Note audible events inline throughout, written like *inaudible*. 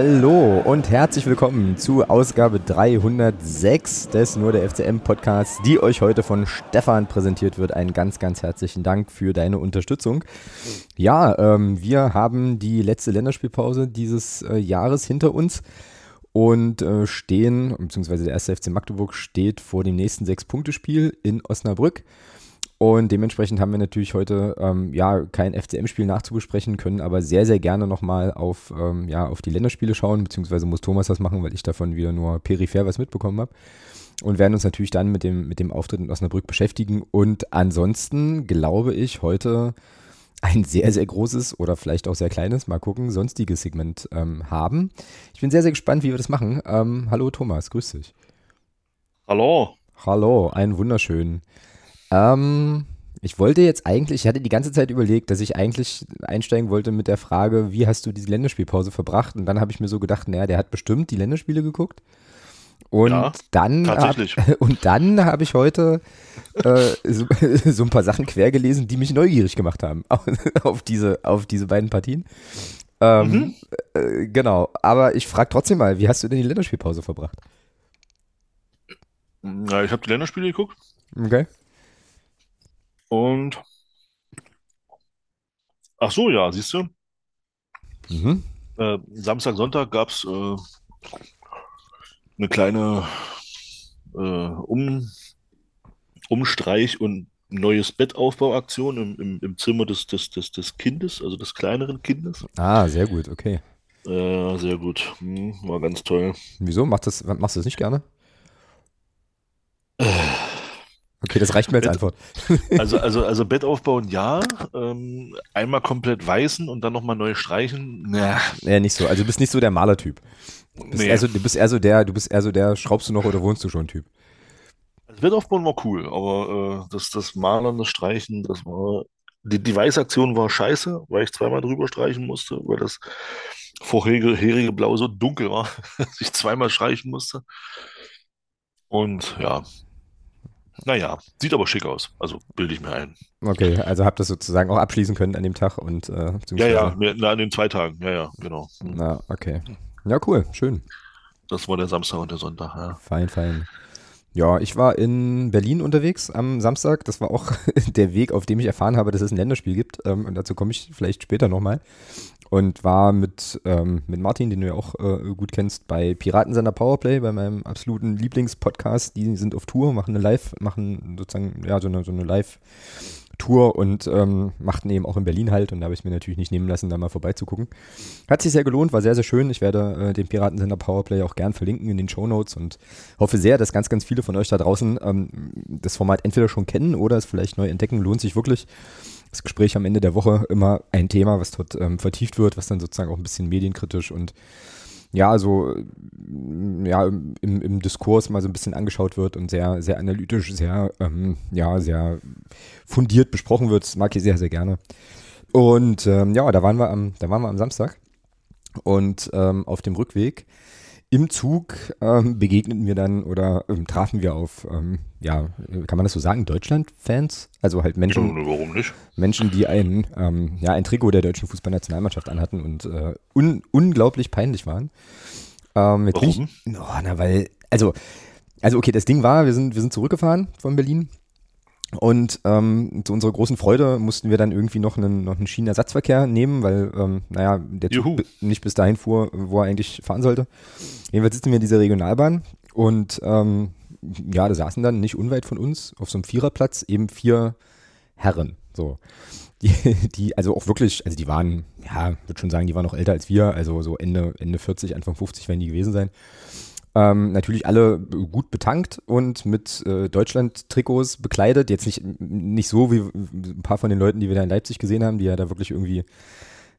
Hallo und herzlich willkommen zu Ausgabe 306 des Nur der FCM Podcasts, die euch heute von Stefan präsentiert wird. Einen ganz, ganz herzlichen Dank für deine Unterstützung. Ja, ähm, wir haben die letzte Länderspielpause dieses äh, Jahres hinter uns und äh, stehen, beziehungsweise der erste FC Magdeburg steht vor dem nächsten Sechs-Punkte-Spiel in Osnabrück. Und dementsprechend haben wir natürlich heute ähm, ja kein FCM-Spiel nachzubesprechen können, aber sehr, sehr gerne nochmal auf, ähm, ja, auf die Länderspiele schauen, beziehungsweise muss Thomas das machen, weil ich davon wieder nur peripher was mitbekommen habe. Und werden uns natürlich dann mit dem, mit dem Auftritt in Osnabrück beschäftigen. Und ansonsten glaube ich heute ein sehr, sehr großes oder vielleicht auch sehr kleines, mal gucken, sonstiges Segment ähm, haben. Ich bin sehr, sehr gespannt, wie wir das machen. Ähm, hallo Thomas, grüß dich. Hallo. Hallo, einen wunderschönen. Ähm, ich wollte jetzt eigentlich, ich hatte die ganze Zeit überlegt, dass ich eigentlich einsteigen wollte mit der Frage, wie hast du diese Länderspielpause verbracht? Und dann habe ich mir so gedacht, naja, der hat bestimmt die Länderspiele geguckt. Und ja, dann. Hab, *laughs* und dann habe ich heute äh, so, *laughs* so, ein paar Sachen quer gelesen, die mich neugierig gemacht haben *laughs* auf diese, auf diese beiden Partien. Ähm, mhm. äh, genau, aber ich frage trotzdem mal, wie hast du denn die Länderspielpause verbracht? Na, ich habe die Länderspiele geguckt. Okay. Und ach so, ja, siehst du. Mhm. Äh, Samstag, Sonntag gab es äh, eine kleine äh, um, Umstreich- und neues Bettaufbauaktion im, im, im Zimmer des, des, des, des Kindes, also des kleineren Kindes. Ah, sehr gut, okay. Äh, sehr gut. Hm, war ganz toll. Wieso? Machst du das, machst du das nicht gerne? Äh, Okay, das reicht mir als Bett, Antwort. *laughs* *laughs* Also, also, also Bett aufbauen, ja. Ähm, einmal komplett weißen und dann nochmal neu streichen. Na. Ja, nicht so. Also du bist nicht so der Malertyp. Du bist, nee. eher so, du bist eher so der, du bist eher so der, schraubst du noch oder wohnst du schon Typ. Also Bett aufbauen war cool, aber äh, das, das Malern, das Streichen, das war. Die, die Weißaktion war scheiße, weil ich zweimal drüber streichen musste, weil das vorherige Blau so dunkel war, *laughs* dass ich zweimal streichen musste. Und ja, naja, sieht aber schick aus. Also bilde ich mir ein. Okay, also habt ihr das sozusagen auch abschließen können an dem Tag und äh, Ja, ja, na, an den zwei Tagen, ja, ja, genau. Na, okay. Ja, cool, schön. Das war der Samstag und der Sonntag, ja. Fein, fein. Ja, ich war in Berlin unterwegs am Samstag. Das war auch *laughs* der Weg, auf dem ich erfahren habe, dass es ein Länderspiel gibt. Ähm, und dazu komme ich vielleicht später nochmal und war mit, ähm, mit Martin, den du ja auch äh, gut kennst, bei Piratensender Powerplay, bei meinem absoluten Lieblingspodcast. Die sind auf Tour, machen eine Live, machen sozusagen, ja, so eine, so eine Live-Tour und ähm, machten eben auch in Berlin halt. Und da habe ich mir natürlich nicht nehmen lassen, da mal vorbeizugucken. Hat sich sehr gelohnt, war sehr, sehr schön. Ich werde äh, den Piratensender Powerplay auch gern verlinken in den Show Notes und hoffe sehr, dass ganz, ganz viele von euch da draußen ähm, das Format entweder schon kennen oder es vielleicht neu entdecken. Lohnt sich wirklich das Gespräch am Ende der Woche immer ein Thema, was dort ähm, vertieft wird, was dann sozusagen auch ein bisschen medienkritisch und ja, so ja, im, im Diskurs mal so ein bisschen angeschaut wird und sehr, sehr analytisch, sehr, ähm, ja, sehr fundiert besprochen wird. Das mag ich sehr, sehr gerne. Und ähm, ja, da waren wir am, da waren wir am Samstag und ähm, auf dem Rückweg im Zug ähm, begegneten wir dann oder ähm, trafen wir auf, ähm, ja, kann man das so sagen, Deutschland-Fans? Also halt Menschen, ja, warum nicht? Menschen, die ein, ähm, ja, ein Trikot der deutschen Fußballnationalmannschaft anhatten und äh, un unglaublich peinlich waren. Ähm, warum? Ich, oh, na, weil, also, also okay, das Ding war, wir sind, wir sind zurückgefahren von Berlin und ähm, zu unserer großen Freude mussten wir dann irgendwie noch einen, noch einen Schienenersatzverkehr nehmen, weil, ähm, naja, der Juhu. Zug nicht bis dahin fuhr, wo er eigentlich fahren sollte. Jedenfalls sitzen wir in dieser Regionalbahn und ähm, ja, da saßen dann nicht unweit von uns auf so einem Viererplatz eben vier Herren. So. Die, die, also auch wirklich, also die waren, ja, würde schon sagen, die waren noch älter als wir, also so Ende, Ende 40, Anfang 50 werden die gewesen sein. Ähm, natürlich alle gut betankt und mit äh, Deutschland-Trikots bekleidet. Jetzt nicht, nicht so wie ein paar von den Leuten, die wir da in Leipzig gesehen haben, die ja da wirklich irgendwie,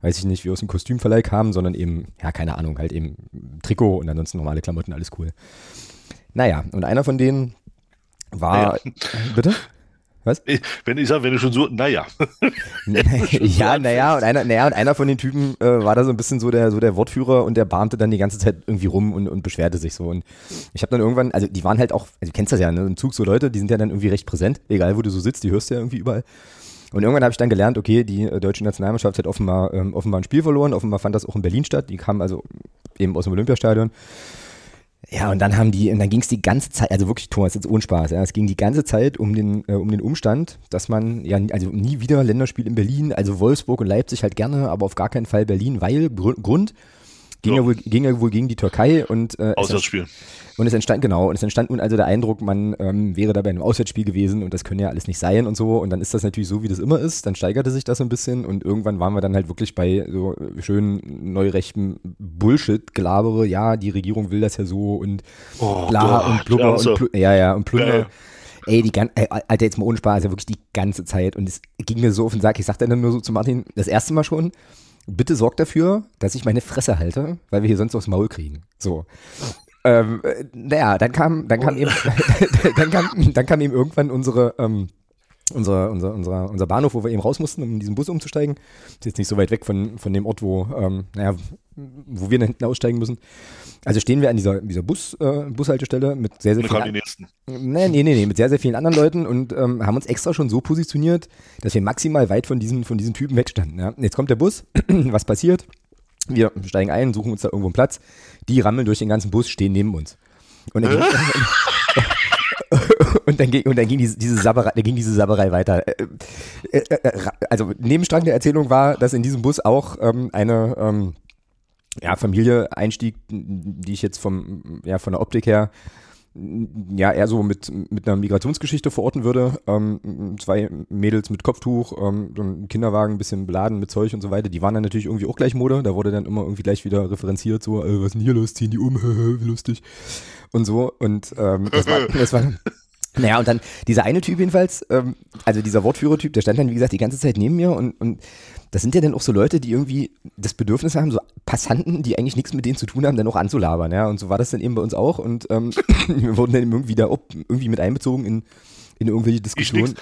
weiß ich nicht, wie aus dem Kostümverleih kamen, sondern eben, ja, keine Ahnung, halt eben Trikot und ansonsten normale Klamotten, alles cool. Naja, und einer von denen war. Ja. Bitte? Was? Wenn ich sage, wenn du schon so, naja. ja, *laughs* naja, und einer, naja, und einer von den Typen äh, war da so ein bisschen so der, so der Wortführer und der barmte dann die ganze Zeit irgendwie rum und, und beschwerte sich so. Und ich habe dann irgendwann, also die waren halt auch, also du kennst das ja, ne, im Zug so Leute, die sind ja dann irgendwie recht präsent, egal wo du so sitzt, die hörst du ja irgendwie überall. Und irgendwann habe ich dann gelernt, okay, die äh, deutsche Nationalmannschaft hat offenbar, ähm, offenbar ein Spiel verloren, offenbar fand das auch in Berlin statt, die kamen also eben aus dem Olympiastadion. Ja, und dann haben die, und dann ging es die ganze Zeit, also wirklich, Thomas, jetzt ohne Spaß, ja, es ging die ganze Zeit um den, äh, um den Umstand, dass man, ja, also nie wieder Länderspiel in Berlin, also Wolfsburg und Leipzig halt gerne, aber auf gar keinen Fall Berlin, weil Grund, Ging, ja. ja wohl, ging ja wohl gegen die Türkei und äh, Auswärtsspiel. Und es entstand, genau, und es entstand nun also der Eindruck, man ähm, wäre da bei einem Auswärtsspiel gewesen und das können ja alles nicht sein und so. Und dann ist das natürlich so, wie das immer ist. Dann steigerte sich das so ein bisschen und irgendwann waren wir dann halt wirklich bei so schön neurechten Bullshit-Gelabere. Ja, die Regierung will das ja so und oh, bla Gott, und blubber und pl ja, ja, und plunder. Ja. Ey, die ganze, Alter, jetzt mal ohne Spaß, ja wirklich die ganze Zeit. Und es ging mir so auf den Sack. Ich sagte dann nur so zu Martin, das erste Mal schon, bitte sorgt dafür, dass ich meine Fresse halte, weil wir hier sonst aufs Maul kriegen. So. Ähm, naja, dann kam, dann kam eben, *laughs* dann kam, dann kam eben irgendwann unsere, ähm, unser, unser, unser, unser Bahnhof, wo wir eben raus mussten, um in diesen Bus umzusteigen. Ist jetzt nicht so weit weg von, von dem Ort, wo, ähm, naja, wo wir hinten aussteigen müssen. Also stehen wir an dieser, dieser Bus, äh, Bushaltestelle mit sehr, sehr vielen. Nee, nee, nee, nee, mit sehr, sehr vielen anderen Leuten und ähm, haben uns extra schon so positioniert, dass wir maximal weit von diesen, von diesen Typen wegstanden. Ja? Jetzt kommt der Bus, *clears throat* was passiert? Wir steigen ein, suchen uns da irgendwo einen Platz. Die rammeln durch den ganzen Bus, stehen neben uns. Und dann, *laughs* und dann ging, und dann ging diese, diese, Sabberei, ging diese Sabberei weiter. Äh, äh, äh, also Nebenstrang der Erzählung war, dass in diesem Bus auch ähm, eine ähm, ja, Familie einstieg, die ich jetzt vom, ja, von der Optik her ja, eher so mit, mit einer Migrationsgeschichte verorten würde. Ähm, zwei Mädels mit Kopftuch, ähm, so ein Kinderwagen ein bisschen beladen mit Zeug und so weiter. Die waren dann natürlich irgendwie auch gleich Mode. Da wurde dann immer irgendwie gleich wieder referenziert, so, äh, was ist denn hier los? Ziehen die um, *laughs* wie lustig. Und so. Und ähm, das war, das war naja, und dann dieser eine Typ jedenfalls, ähm, also dieser Wortführertyp, der stand dann, wie gesagt, die ganze Zeit neben mir und, und das sind ja dann auch so Leute, die irgendwie das Bedürfnis haben, so Passanten, die eigentlich nichts mit denen zu tun haben, dann auch anzulabern, ja. Und so war das dann eben bei uns auch und ähm, *laughs* wir wurden dann irgendwie da irgendwie mit einbezogen in, in irgendwelche Diskussionen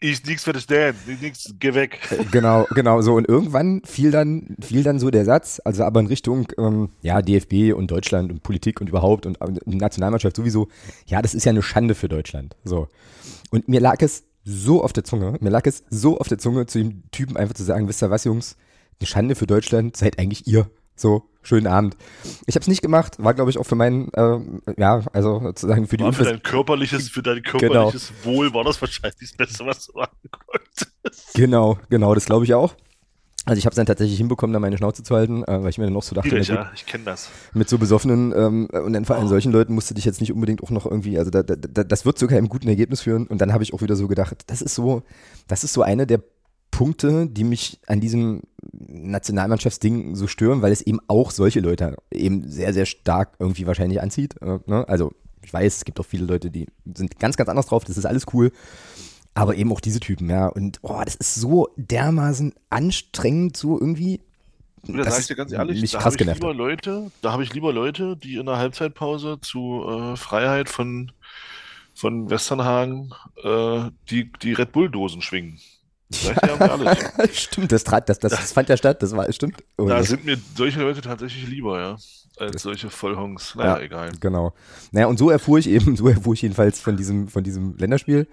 ist nichts für das Dan, nichts, geh weg. Äh, genau, genau, so. Und irgendwann fiel dann, fiel dann so der Satz, also aber in Richtung, ähm, ja, DFB und Deutschland und Politik und überhaupt und, und Nationalmannschaft sowieso, ja, das ist ja eine Schande für Deutschland. So. Und mir lag es so auf der Zunge, mir lag es so auf der Zunge, zu dem Typen einfach zu sagen, wisst ihr was, Jungs, eine Schande für Deutschland seid eigentlich ihr. So, schönen Abend. Ich habe es nicht gemacht, war glaube ich auch für meinen, äh, ja, also sozusagen für die war für dein körperliches, für dein genau. körperliches genau. Wohl war das wahrscheinlich das Beste, was du machen konntest. Genau, genau, das glaube ich auch. Also ich habe es dann tatsächlich hinbekommen, da meine Schnauze zu halten, äh, weil ich mir dann noch so dachte, Schwierig, ja, ich kenne das. Mit so besoffenen ähm, und dann vor allem oh. solchen Leuten musst du dich jetzt nicht unbedingt auch noch irgendwie, also da, da, da, das wird zu keinem guten Ergebnis führen. Und dann habe ich auch wieder so gedacht, das ist so, das ist so eine der Punkte, die mich an diesem Nationalmannschaftsding so stören, weil es eben auch solche Leute eben sehr, sehr stark irgendwie wahrscheinlich anzieht. Äh, ne? Also ich weiß, es gibt auch viele Leute, die sind ganz, ganz anders drauf, das ist alles cool. Aber eben auch diese Typen, ja. Und oh, das ist so dermaßen anstrengend, so irgendwie. Da sag ich dir ganz ehrlich, da habe ich lieber Leute, da habe ich lieber Leute, die in der Halbzeitpause zu äh, Freiheit von, von Westernhagen äh, die, die Red Bull-Dosen schwingen. Ja. *laughs* stimmt, das, das, das, das, fand ja statt, das war, stimmt. Oh, da sind mir solche Leute tatsächlich lieber, ja, als solche Vollhongs. Naja, ja, egal. Genau. Naja, und so erfuhr ich eben, *laughs* so erfuhr ich jedenfalls von diesem, von diesem Länderspiel,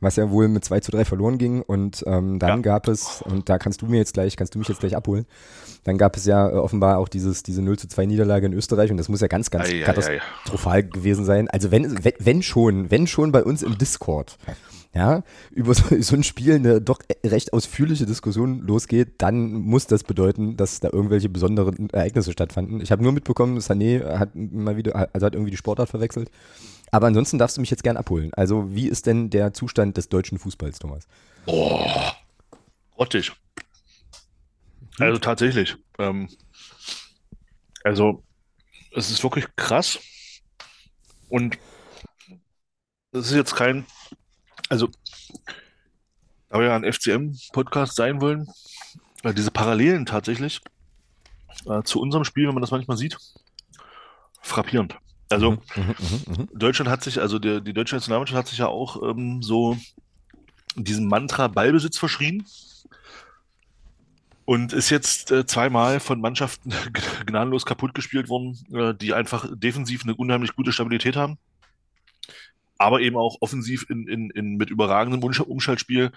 was ja wohl mit 2 zu 3 verloren ging. Und ähm, dann ja. gab es, und da kannst du mir jetzt gleich, kannst du mich jetzt gleich abholen, dann gab es ja äh, offenbar auch dieses, diese 0 zu 2 Niederlage in Österreich und das muss ja ganz, ganz ei, katastrophal ei, ei. gewesen sein. Also wenn, wenn, wenn schon, wenn schon bei uns im Discord ja, über so, so ein Spiel eine doch recht ausführliche Diskussion losgeht, dann muss das bedeuten, dass da irgendwelche besonderen Ereignisse stattfanden. Ich habe nur mitbekommen, Sané hat mal wieder, also hat irgendwie die Sportart verwechselt. Aber ansonsten darfst du mich jetzt gern abholen. Also, wie ist denn der Zustand des deutschen Fußballs, Thomas? Boah, grottig. Also tatsächlich. Ähm, also, es ist wirklich krass. Und es ist jetzt kein also, da wir ja ein FCM-Podcast sein wollen, äh, diese Parallelen tatsächlich äh, zu unserem Spiel, wenn man das manchmal sieht, frappierend. Also, mhm, mhm, mhm, mhm. Deutschland hat sich, also der, die deutsche Nationalmannschaft hat sich ja auch ähm, so diesem Mantra Ballbesitz verschrien und ist jetzt äh, zweimal von Mannschaften *laughs* gnadenlos kaputt gespielt worden, äh, die einfach defensiv eine unheimlich gute Stabilität haben aber eben auch offensiv in, in, in mit überragendem Umschaltspiel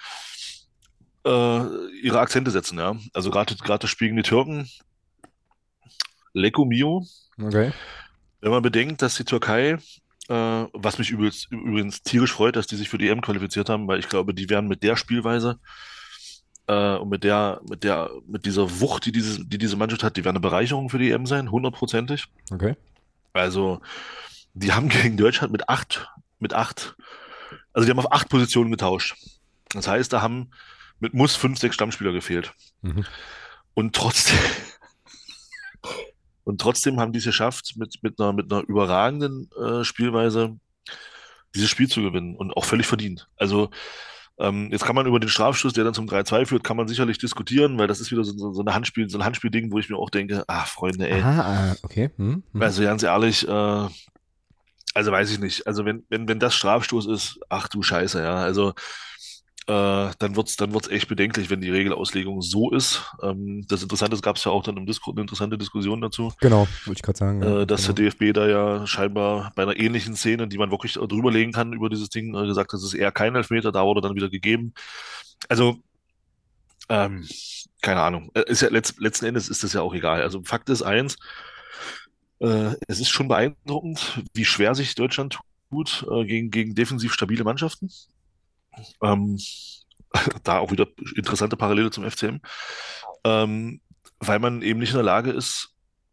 äh, ihre Akzente setzen, ja. Also gerade das Spiel gegen die Türken, Lecco Mio. Okay. Wenn man bedenkt, dass die Türkei, äh, was mich übrigens, übrigens tierisch freut, dass die sich für die EM qualifiziert haben, weil ich glaube, die werden mit der Spielweise äh, und mit der, mit der, mit dieser Wucht, die diese, die diese Mannschaft hat, die werden eine Bereicherung für die EM sein, hundertprozentig. Okay. Also, die haben gegen Deutschland mit acht, mit acht, also die haben auf acht Positionen getauscht. Das heißt, da haben mit Muss fünf, sechs Stammspieler gefehlt. Mhm. Und trotzdem, und trotzdem haben die es geschafft, mit, mit einer, mit einer überragenden äh, Spielweise dieses Spiel zu gewinnen und auch völlig verdient. Also ähm, jetzt kann man über den Strafschuss, der dann zum 3-2 führt, kann man sicherlich diskutieren, weil das ist wieder so, so, eine Handspiel, so ein Handspielding, wo ich mir auch denke, ah, Freunde, ey. Ah, okay. Hm, hm. Also ganz ehrlich, äh, also weiß ich nicht. Also wenn, wenn, wenn das Strafstoß ist, ach du Scheiße, ja. Also äh, dann wird's dann wird's echt bedenklich, wenn die Regelauslegung so ist. Ähm, das Interessante, es gab es ja auch dann im Discord eine interessante Diskussion dazu, Genau, wollte ich gerade sagen. äh, dass genau. der DFB da ja scheinbar bei einer ähnlichen Szene, die man wirklich drüberlegen kann über dieses Ding, äh, gesagt hat, es ist eher kein Elfmeter, da wurde dann wieder gegeben. Also, ähm, keine Ahnung. Äh, Ist ja letzt, letzten Endes ist das ja auch egal. Also Fakt ist eins, äh, es ist schon beeindruckend, wie schwer sich Deutschland tut äh, gegen, gegen defensiv stabile Mannschaften. Ähm, *laughs* da auch wieder interessante Parallele zum FCM, ähm, weil man eben nicht in der Lage ist,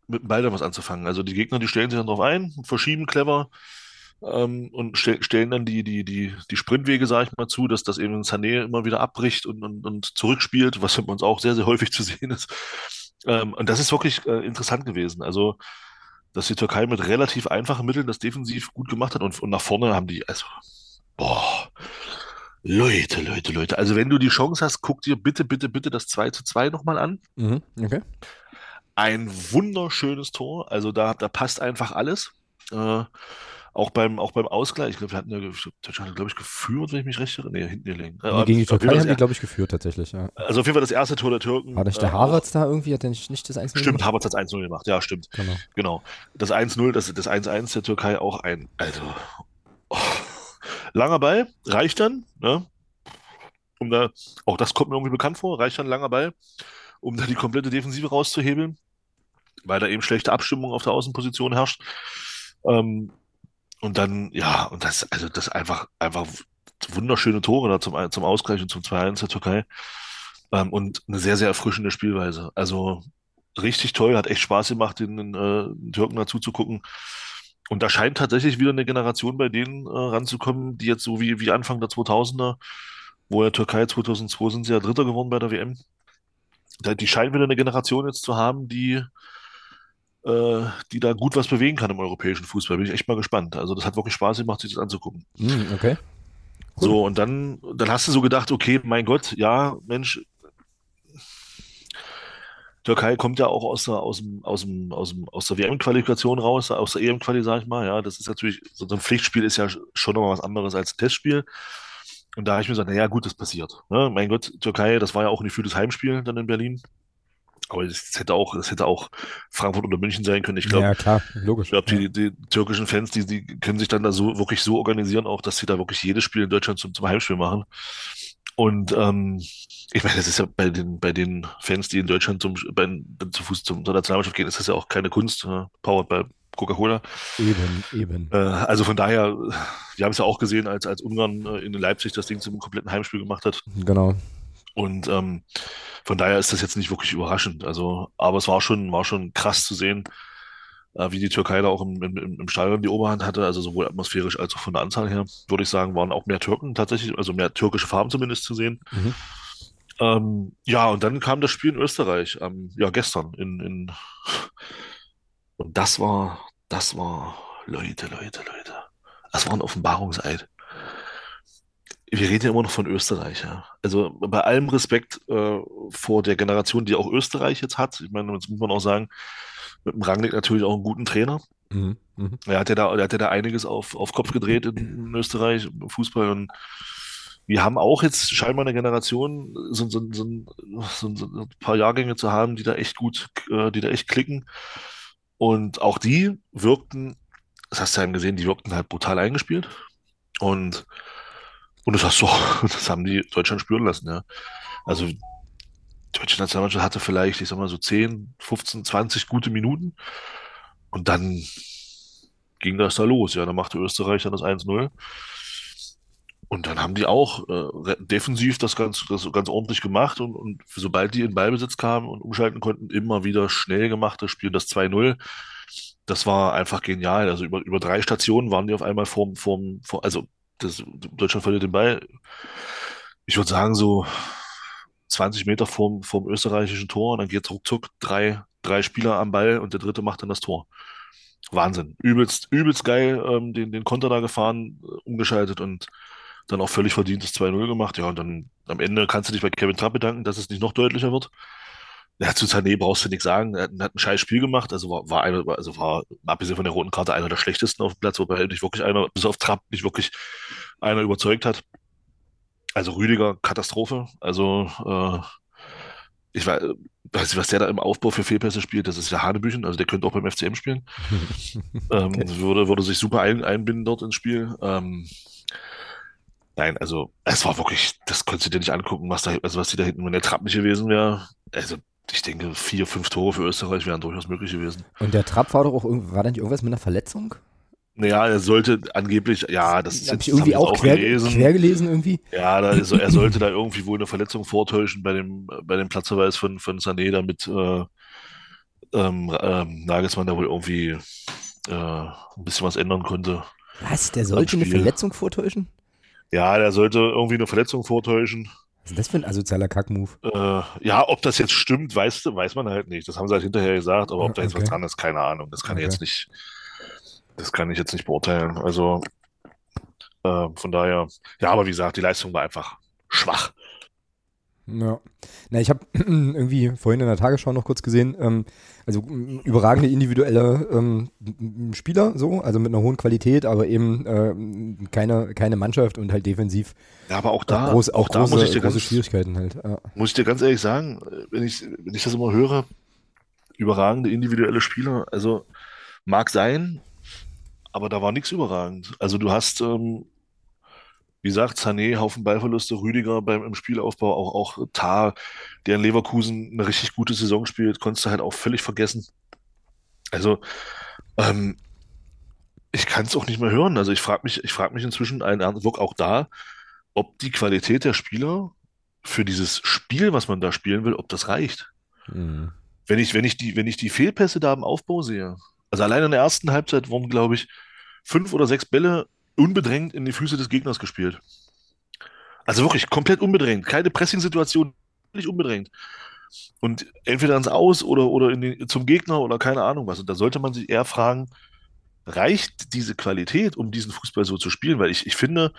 mit dem Ball da was anzufangen. Also die Gegner, die stellen sich dann drauf ein, verschieben clever ähm, und stell, stellen dann die, die, die, die Sprintwege, sage ich mal, zu, dass das eben Sané immer wieder abbricht und, und, und zurückspielt, was bei uns auch sehr, sehr häufig zu sehen ist. Ähm, und das ist wirklich äh, interessant gewesen. Also, dass die Türkei mit relativ einfachen Mitteln das defensiv gut gemacht hat und, und nach vorne haben die, also, boah. Leute, Leute, Leute. Also wenn du die Chance hast, guck dir bitte, bitte, bitte das 2 zu 2 nochmal an. Mhm, okay. Ein wunderschönes Tor. Also da, da passt einfach alles. Äh, auch beim, auch beim Ausgleich. Ich glaube, wir hatten ja, Deutschland hat, glaube ich, geführt, wenn ich mich recht erinnere. Nee, hinten gelegen. Nee, gegen die Türkei haben die, glaube ich, geführt tatsächlich, ja. also auf jeden Fall das erste Tor der Türken. War nicht der äh, Havertz da irgendwie? Hat der nicht, nicht das 1 Stimmt, Havertz hat 1-0 gemacht. Ja, stimmt. Genau. Genau. Das 1-0, das, das 1-1 der Türkei auch ein. Also, oh, langer Ball, reicht dann, ne? Um da, auch das kommt mir irgendwie bekannt vor, reicht dann langer Ball, um da die komplette Defensive rauszuhebeln, weil da eben schlechte Abstimmung auf der Außenposition herrscht. Ähm, und dann, ja, und das, also das einfach, einfach wunderschöne Tore da zum, zum Ausgleich und zum 2-1 der Türkei. Ähm, und eine sehr, sehr erfrischende Spielweise. Also richtig toll, hat echt Spaß gemacht, den, den, äh, den Türken dazu zu gucken. Und da scheint tatsächlich wieder eine Generation bei denen äh, ranzukommen, die jetzt so wie, wie Anfang der 2000er, wo ja Türkei 2002 sind sie ja Dritter geworden bei der WM. Die scheinen wieder eine Generation jetzt zu haben, die, die da gut was bewegen kann im europäischen Fußball. Bin ich echt mal gespannt. Also das hat wirklich Spaß gemacht, sich das anzugucken. Mhm, okay. Cool. So, und dann, dann hast du so gedacht, okay, mein Gott, ja, Mensch, Türkei kommt ja auch aus der, aus dem, aus dem, aus dem, aus der WM-Qualifikation raus, aus der EM-Quali, sag ich mal. Ja, das ist natürlich, so ein Pflichtspiel ist ja schon nochmal was anderes als ein Testspiel. Und da habe ich mir gesagt, naja, gut, das passiert. Ne? Mein Gott, Türkei, das war ja auch ein gefühltes Heimspiel dann in Berlin. Aber das hätte auch, das hätte auch Frankfurt oder München sein können. Ich glaube, Ja, klar, logisch. ich glaube, die, die türkischen Fans, die, die können sich dann da so wirklich so organisieren, auch dass sie da wirklich jedes Spiel in Deutschland zum, zum Heimspiel machen. Und ähm, ich meine, das ist ja bei den, bei den Fans, die in Deutschland zum, bei, zu Fuß zum, zur Nationalmannschaft gehen, ist das ja auch keine Kunst, äh, powered by Coca-Cola. Eben, eben. Äh, also von daher, wir haben es ja auch gesehen, als, als Ungarn äh, in Leipzig das Ding zum kompletten Heimspiel gemacht hat. Genau. Und ähm, von daher ist das jetzt nicht wirklich überraschend. Also, aber es war schon, war schon krass zu sehen, äh, wie die Türkei da auch im, im, im Stadion die Oberhand hatte. Also sowohl atmosphärisch als auch von der Anzahl her, würde ich sagen, waren auch mehr Türken tatsächlich, also mehr türkische Farben zumindest zu sehen. Mhm. Ähm, ja, und dann kam das Spiel in Österreich, ähm, ja, gestern in, in *laughs* und das war, das war, Leute, Leute, Leute, das war ein Offenbarungseid. Wir reden ja immer noch von Österreich, ja. Also bei allem Respekt äh, vor der Generation, die auch Österreich jetzt hat. Ich meine, jetzt muss man auch sagen, mit dem Rangnick natürlich auch einen guten Trainer. Mhm. Mhm. Er hat ja da, er hat ja da einiges auf, auf Kopf gedreht in, in Österreich, im Fußball. Und wir haben auch jetzt scheinbar eine Generation, so, so, so, so, so ein paar Jahrgänge zu haben, die da echt gut, äh, die da echt klicken. Und auch die wirkten, das hast du ja eben gesehen, die wirkten halt brutal eingespielt. Und, und das hast du *laughs* das haben die Deutschland spüren lassen, ja. Also die deutsche Nationalmannschaft hatte vielleicht, ich sag mal so 10, 15, 20 gute Minuten und dann ging das da los. Ja, dann machte Österreich dann das 1-0. Und dann haben die auch äh, defensiv das ganz, das ganz ordentlich gemacht und, und sobald die in Ballbesitz kamen und umschalten konnten, immer wieder schnell gemacht, das Spiel, das 2-0. Das war einfach genial. Also über, über drei Stationen waren die auf einmal vorm, vorm, vor, also das, Deutschland verliert den Ball. Ich würde sagen, so 20 Meter vorm, vorm österreichischen Tor und dann geht ruckzuck drei, drei Spieler am Ball und der dritte macht dann das Tor. Wahnsinn. Übelst, übelst geil, ähm, den, den Konter da gefahren, äh, umgeschaltet und dann auch völlig verdientes 2-0 gemacht. Ja, und dann am Ende kannst du dich bei Kevin Trapp bedanken, dass es nicht noch deutlicher wird. Ja, zu Sané brauchst du nichts sagen. Er hat, hat ein scheiß Spiel gemacht. Also war, war einer, also war, abgesehen von der roten Karte, einer der schlechtesten auf dem Platz, wobei nicht wirklich einer, bis auf Trapp, nicht wirklich einer überzeugt hat. Also Rüdiger, Katastrophe. Also, äh, ich weiß, weiß nicht, was der da im Aufbau für Fehlpässe spielt, das ist ja Hanebüchen, also der könnte auch beim FCM spielen. *laughs* ähm, okay. würde, würde sich super ein, einbinden dort ins Spiel. Ähm, Nein, also es war wirklich, das konntest du dir nicht angucken, was da, also was die da hinten, wenn der Trapp nicht gewesen wäre. Also ich denke, vier, fünf Tore für Österreich wären durchaus möglich gewesen. Und der Trapp war doch auch, war da nicht irgendwas mit einer Verletzung? Naja, er sollte angeblich, ja, das ist Hab ich irgendwie auch, auch quer, gelesen. quer gelesen irgendwie. Ja, ist, er sollte *clears throat* da irgendwie wohl eine Verletzung vortäuschen bei dem, bei dem Platzverweis von, von Sané, damit äh, ähm, ähm, Nagelsmann da wohl irgendwie äh, ein bisschen was ändern konnte. Was? Der sollte eine Verletzung vortäuschen? Ja, der sollte irgendwie eine Verletzung vortäuschen. Was ist das für ein asozialer Kackmove? Äh, ja, ob das jetzt stimmt, weißt du, weiß man halt nicht. Das haben sie halt hinterher gesagt, aber ob da jetzt okay. was dran ist, keine Ahnung. Das kann okay. ich jetzt nicht, das kann ich jetzt nicht beurteilen. Also äh, von daher, ja, aber wie gesagt, die Leistung war einfach schwach. Ja. Na, ich habe *clears throat* irgendwie vorhin in der Tagesschau noch kurz gesehen, ähm, also überragende individuelle ähm, Spieler, so, also mit einer hohen Qualität, aber eben äh, keine, keine Mannschaft und halt defensiv. Ja, aber auch da, groß, auch, auch da große, muss ich dir große ganz, Schwierigkeiten halt. Ja. Muss ich dir ganz ehrlich sagen, wenn ich, wenn ich das immer höre, überragende individuelle Spieler, also mag sein, aber da war nichts überragend. Also du hast ähm, wie gesagt, Sané, Haufen Ballverluste, Rüdiger beim im Spielaufbau, auch, auch Tar, der in Leverkusen eine richtig gute Saison spielt, konntest du halt auch völlig vergessen. Also, ähm, ich kann es auch nicht mehr hören. Also ich frage mich, ich frage mich inzwischen ein wirklich auch da, ob die Qualität der Spieler für dieses Spiel, was man da spielen will, ob das reicht. Mhm. Wenn ich, wenn ich die, wenn ich die Fehlpässe da im Aufbau sehe, also allein in der ersten Halbzeit wurden, glaube ich, fünf oder sechs Bälle unbedrängt in die Füße des Gegners gespielt. Also wirklich komplett unbedrängt. Keine Pressing-Situation, nicht unbedrängt. Und entweder ins Aus oder, oder den, zum Gegner oder keine Ahnung was. Und da sollte man sich eher fragen, reicht diese Qualität, um diesen Fußball so zu spielen? Weil ich, ich finde,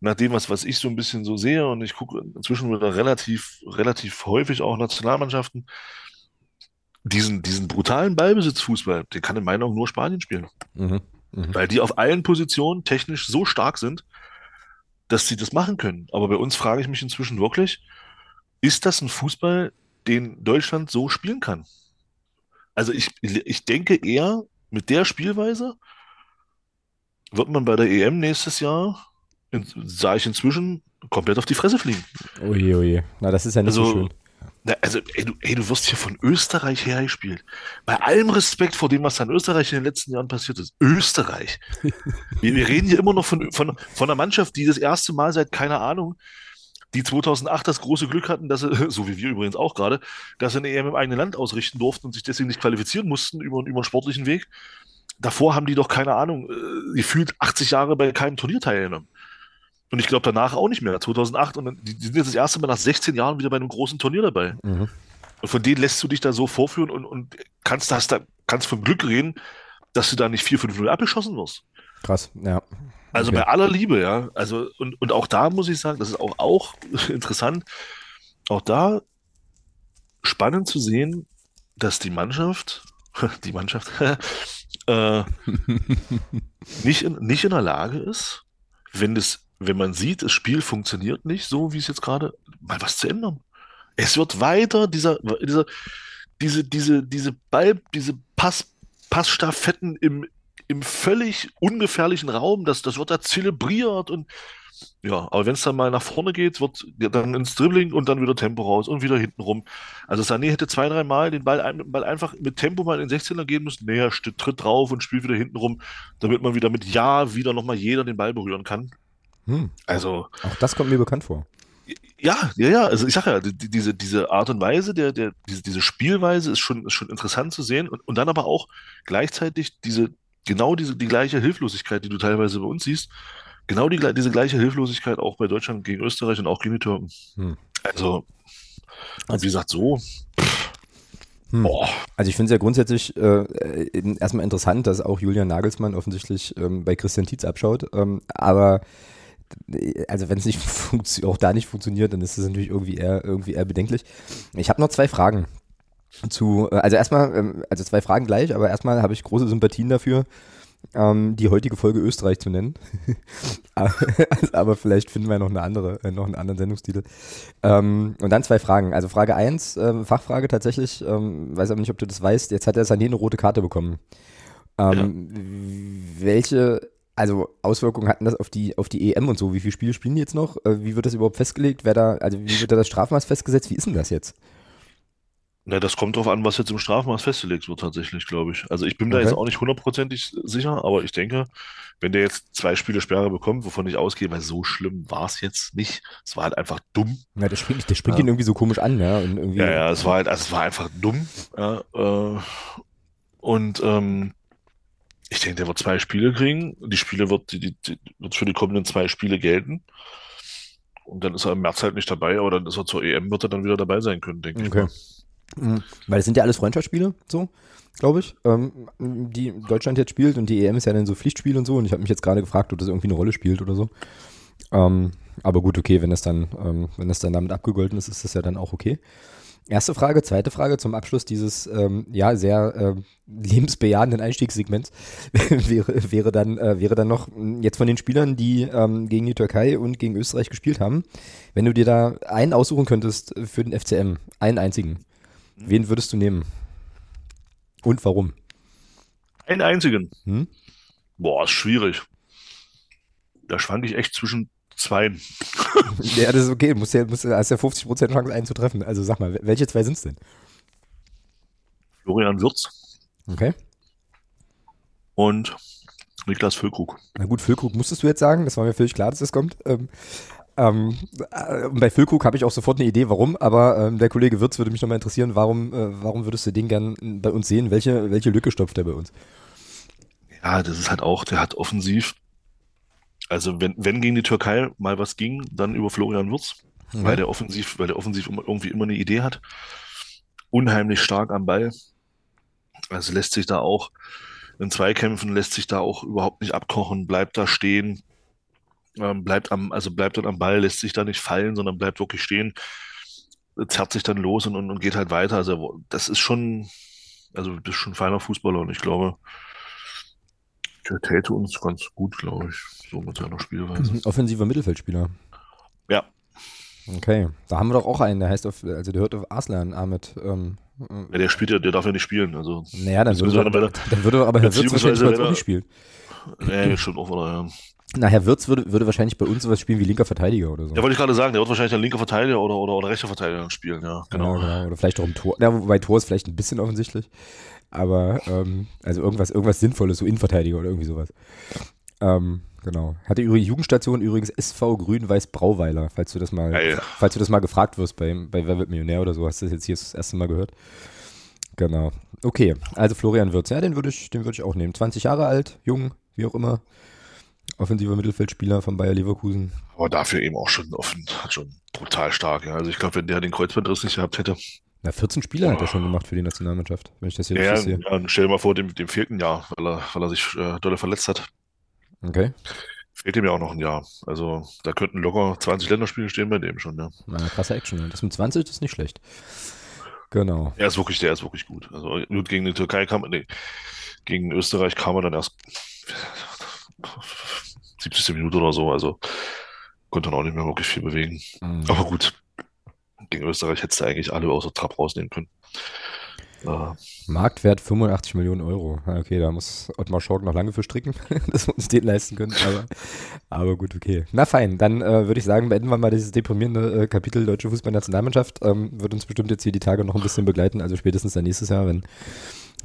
nach dem, was, was ich so ein bisschen so sehe, und ich gucke inzwischen wieder relativ, relativ häufig auch Nationalmannschaften, diesen, diesen brutalen Ballbesitzfußball, den kann in meiner Meinung nur Spanien spielen. Mhm. Mhm. Weil die auf allen Positionen technisch so stark sind, dass sie das machen können. Aber bei uns frage ich mich inzwischen wirklich, ist das ein Fußball, den Deutschland so spielen kann? Also ich, ich denke eher, mit der Spielweise wird man bei der EM nächstes Jahr, sage ich inzwischen, komplett auf die Fresse fliegen. Oje, oje. Na, das ist ja nicht also, so schön. Na, also, ey du, ey, du wirst hier von Österreich hergespielt. Bei allem Respekt vor dem, was da in Österreich in den letzten Jahren passiert ist. Österreich. *laughs* wir, wir reden hier immer noch von, von, von einer Mannschaft, die das erste Mal seit, keine Ahnung, die 2008 das große Glück hatten, dass sie, *laughs* so wie wir übrigens auch gerade, dass sie eine EM im eigenen Land ausrichten durften und sich deswegen nicht qualifizieren mussten über, über einen sportlichen Weg. Davor haben die doch, keine Ahnung, äh, gefühlt 80 Jahre bei keinem Turnier teilgenommen. Und ich glaube danach auch nicht mehr, 2008. Und dann, die, die, sind jetzt das erste Mal nach 16 Jahren wieder bei einem großen Turnier dabei. Mhm. Und von denen lässt du dich da so vorführen und, und kannst, hast da, kannst vom Glück reden, dass du da nicht 4-5-0 abgeschossen wirst. Krass, ja. Also okay. bei aller Liebe, ja. Also, und, und auch da muss ich sagen, das ist auch, auch *laughs* interessant, auch da spannend zu sehen, dass die Mannschaft, *laughs* die Mannschaft, *laughs* äh, nicht, in, nicht in der Lage ist, wenn das wenn man sieht, das Spiel funktioniert nicht so, wie es jetzt gerade, mal was zu ändern. Es wird weiter, dieser, dieser, diese, diese, diese Ball, diese Pass, Passstaffetten im, im völlig ungefährlichen Raum, das, das wird da zelebriert und Ja, aber wenn es dann mal nach vorne geht, wird ja, dann ins Dribbling und dann wieder Tempo raus und wieder hinten rum. Also Sané hätte zwei, drei Mal den Ball, ein- Ball einfach mit Tempo mal in den 16er gehen müssen. Nee, er tritt drauf und spielt wieder hinten rum, damit man wieder mit Ja wieder nochmal jeder den Ball berühren kann. Hm. Also, Auch das kommt mir bekannt vor. ja, ja, ja, also ich sag ja, die, die- diese, diese Art und Weise, der, der, diese, diese Spielweise ist schon, ist schon interessant zu sehen und, und dann aber auch gleichzeitig diese, genau diese, die gleiche Hilflosigkeit, die du teilweise bei uns siehst, genau die, diese gleiche Hilflosigkeit auch bei Deutschland gegen Österreich und auch gegen die Türken. Hm. Also, Also- wie gesagt, so, Hm. Also ich finde es ja grundsätzlich äh, erstmal interessant, dass auch Julian Nagelsmann offensichtlich ähm, bei Christian Tietz abschaut. Ähm, aber also wenn es nicht *laughs* auch da nicht funktioniert, dann ist es natürlich irgendwie eher irgendwie eher bedenklich. Ich habe noch zwei Fragen zu, äh, also erstmal, ähm, also zwei Fragen gleich, aber erstmal habe ich große Sympathien dafür, ähm, die heutige Folge Österreich zu nennen. *laughs* aber, aber vielleicht finden wir noch eine andere, äh, noch einen anderen Sendungstitel. Ähm, und dann zwei Fragen. Also Frage eins, ähm, Fachfrage tatsächlich, ähm, weiß aber nicht, ob du das weißt, jetzt hat der Sané eine rote Karte bekommen. Ähm, Welche, also Auswirkungen hatten das auf die, auf die EM und so? Wie viele Spiele spielen die jetzt noch? Äh, wie wird das überhaupt festgelegt? Wer da, also wie wird da das Strafmaß festgesetzt? Wie ist denn das jetzt? na, das kommt drauf an, was jetzt im Strafmaß festgelegt wird, tatsächlich, glaube ich. Also ich bin da Okay. jetzt auch nicht hundertprozentig sicher, aber ich denke, wenn der jetzt zwei Spiele Sperre bekommt, wovon ich ausgehe, weil so schlimm war es jetzt nicht. Es war halt einfach dumm. Ja, der springt, der springt Ja. ihn irgendwie so komisch an, ja. Ja, ja, es war halt, also es war einfach dumm. Ja, äh, und ähm, ich denke, der wird zwei Spiele kriegen. Die Spiele wird, die, die, wird für die kommenden zwei Spiele gelten. Und dann ist er im März halt nicht dabei, aber dann ist er zur EM, wird er dann wieder dabei sein können, denke ich Okay. mal. Mhm. Weil das sind ja alles Freundschaftsspiele, so, glaube ich, ähm, die Deutschland jetzt spielt und die EM ist ja dann so Pflichtspiel und so und ich habe mich jetzt gerade gefragt, ob das irgendwie eine Rolle spielt oder so. Ähm, aber gut, okay, wenn das dann, ähm, wenn das dann damit abgegolten ist, ist das ja dann auch okay. Erste Frage, zweite Frage zum Abschluss dieses ähm, ja sehr ähm, lebensbejahenden Einstiegssegments *laughs* wäre, wäre dann äh, wäre dann noch mh, jetzt von den Spielern, die ähm, gegen die Türkei und gegen Österreich gespielt haben, wenn du dir da einen aussuchen könntest für den FCM, einen einzigen, wen würdest du nehmen? Und warum? Einen einzigen. Hm? Boah, ist schwierig. Da schwank ich echt zwischen zweien. Ja, das ist okay. Musst ja, musst, ja- hast ja 50% Chance, einen zu treffen. Also sag mal, welche zwei sind es denn? Florian Wirtz Okay. und Niklas Füllkrug. Na gut, Füllkrug musstest du jetzt sagen. Das war mir völlig klar, dass das kommt. Ähm, ähm, äh, bei Füllkrug habe ich auch sofort eine Idee, warum. Aber ähm, der Kollege Wirtz würde mich nochmal interessieren, warum, äh, warum würdest du den gern bei uns sehen? Welche, welche Lücke stopft er bei uns? Ja, das ist halt auch, der hat offensiv, also wenn, wenn gegen die Türkei mal was ging, dann über Florian Wirtz, weil der offensiv, weil der offensiv immer- irgendwie immer eine Idee hat. Unheimlich stark am Ball. Also lässt sich da auch in Zweikämpfen lässt sich da auch überhaupt nicht abkochen, bleibt da stehen, ähm, bleibt am, also bleibt dann am Ball, lässt sich da nicht fallen, sondern bleibt wirklich stehen, zerrt sich dann los und, und, und geht halt weiter. Also das ist schon, also das ist schon ein feiner Fußballer und ich glaube, der täte uns ganz gut, glaube ich, so mit seiner Spielweise. Mhm, Offensiver Mittelfeldspieler. Ja, Okay. Da haben wir doch auch einen, der heißt auf, also der hört auf Arslan Ahmed. Ähm, äh, Ja, der spielt ja, der darf ja nicht spielen. Also, naja, dann würde, er- dann würde aber Herr Wirtz wahrscheinlich bei uns auch nicht spielen. ja, stimmt auch wieder, ja. Na, Herr Wirtz würde, würde wahrscheinlich bei uns sowas spielen wie linker Verteidiger oder so. Ja, wollte ich gerade sagen, der wird wahrscheinlich ein linker Verteidiger oder, oder, oder rechter Verteidiger spielen, ja, genau. Ja, genau. Oder vielleicht auch im Tor. Ja, wobei Tor ist vielleicht ein bisschen offensichtlich. Aber ähm, also irgendwas, irgendwas Sinnvolles, so Innenverteidiger oder irgendwie sowas. Ähm, genau. Hatte ihre Jugendstation übrigens SV Grün-Weiß Brauweiler, falls du das mal, Geil. falls du das mal gefragt wirst bei, bei Wer wird Millionär oder so, hast du das jetzt hier das erste Mal gehört. Genau. Okay, also Florian Wirtz, ja, den würde ich, den würde ich auch nehmen. 20 Jahre alt, jung, wie auch immer. Offensiver Mittelfeldspieler von Bayer Leverkusen. Aber dafür eben auch schon offen, schon brutal stark, ja. Also ich glaube, wenn der den Kreuzbandriss nicht gehabt hätte, Na, 14 Spiele hat er schon gemacht für die Nationalmannschaft, wenn ich das hier ja, richtig sehe. ja, stell dir mal vor, dem, dem ein Jahr, weil er, weil er sich äh, dolle verletzt hat. Okay. Fehlt ihm ja auch noch ein Jahr. Also da könnten locker 20 Länderspiele stehen bei dem schon, ja. Na, krasse Action. Das mit 20 das ist nicht schlecht. Genau. Er ist wirklich, der ist wirklich gut. Also gut, gegen die Türkei kam, nee, gegen Österreich kam er dann erst 70. Minute oder so, also konnte dann auch nicht mehr wirklich viel bewegen. Mhm. Aber gut, gegen Österreich hättest du eigentlich alle außer Trab rausnehmen können. Ja. Marktwert 85 Millionen Euro. Okay, da muss Ottmar Schork noch lange für stricken, *laughs* dass wir uns den leisten können. Aber, aber gut, okay. Na fein, dann äh, würde ich sagen, beenden wir mal dieses deprimierende äh, Kapitel Deutsche Fußballnationalmannschaft. Ähm, wird uns bestimmt jetzt hier die Tage noch ein bisschen begleiten, also spätestens dann nächstes Jahr, wenn,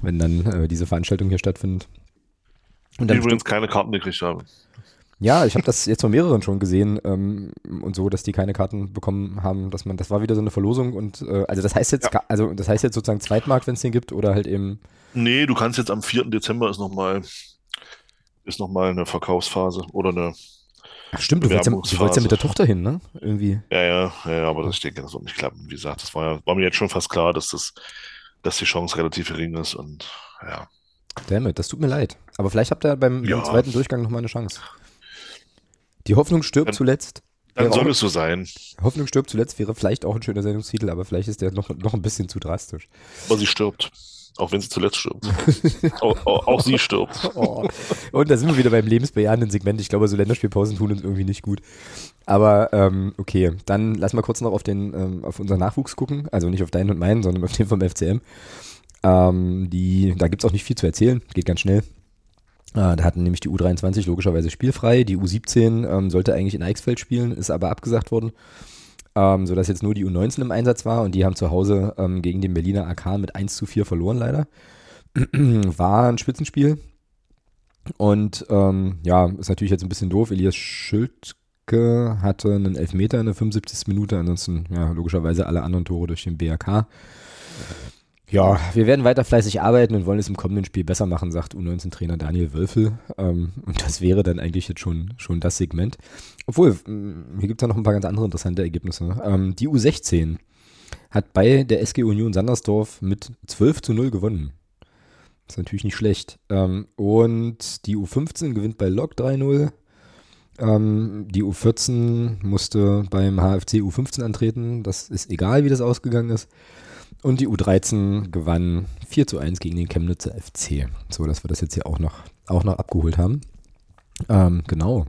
wenn dann äh, diese Veranstaltung hier stattfindet. Und Die dann übrigens keine Karten gekriegt haben. Ja, ich habe das jetzt von mehreren schon gesehen ähm, und so, dass die keine Karten bekommen haben, dass man, das war wieder so eine Verlosung und äh, also das heißt jetzt, Ja. also das heißt jetzt sozusagen Zweitmarkt, wenn es den gibt oder halt eben, Nee, du kannst jetzt am 4. Dezember ist nochmal ist noch mal eine Verkaufsphase oder eine, ach stimmt, du wolltest, ja, du wolltest ja mit der Tochter hin, ne? Irgendwie. ja, ja, ja, aber das, ich denke, das wird nicht klappen. Wie gesagt, das war, ja- war mir jetzt schon fast klar, dass das, dass die Chance relativ gering ist und ja. Dammit, das tut mir leid. Aber vielleicht habt ihr beim, Ja. beim zweiten Durchgang nochmal eine Chance. Die Hoffnung stirbt Dann- zuletzt. Dann soll auch- es so sein. Hoffnung stirbt zuletzt wäre vielleicht auch ein schöner Sendungstitel, aber vielleicht ist der noch, noch ein bisschen zu drastisch. Aber sie stirbt. Auch wenn sie zuletzt stirbt. *laughs* auch, auch, auch sie stirbt. *laughs* Oh. Und da sind wir wieder beim lebensbejahenden Segment. Ich glaube, so Länderspielpausen tun uns irgendwie nicht gut. Aber ähm, okay, dann lass mal kurz noch auf den, ähm, auf unseren Nachwuchs gucken. Also nicht auf deinen und meinen, sondern auf den vom FCM. Ähm, die, da gibt's auch nicht viel zu erzählen. Geht ganz schnell. Äh, da hatten nämlich die U23 logischerweise spielfrei. Die U17 ähm, sollte eigentlich in Eichsfeld spielen, ist aber abgesagt worden. Ähm, sodass jetzt nur die U19 im Einsatz war und die haben zu Hause ähm, gegen den Berliner AK mit 1 zu 4 verloren leider. *clears throat* War ein Spitzenspiel. Und ähm, ja, ist natürlich jetzt ein bisschen doof. Elias Schildke hatte einen Elfmeter in der 75. Minute, ansonsten ja logischerweise alle anderen Tore durch den BRK. Ja, wir werden weiter fleißig arbeiten und wollen es im kommenden Spiel besser machen, sagt U19-Trainer Daniel Wölfel. Ähm, und das wäre dann eigentlich jetzt schon, schon das Segment. Obwohl, hier gibt es ja noch ein paar ganz andere interessante Ergebnisse. Ähm, die U16 hat bei der SG Union Sandersdorf mit 12 zu 0 gewonnen. ist natürlich nicht schlecht. Ähm, und die U15 gewinnt bei Lok 3-0. Ähm, die U14 musste beim HFC U15 antreten. Das ist egal, wie das ausgegangen ist. Und die U13 gewann 4 zu 1 gegen den Chemnitzer FC. So, dass wir das jetzt hier auch noch, auch noch abgeholt haben. Ähm, genau.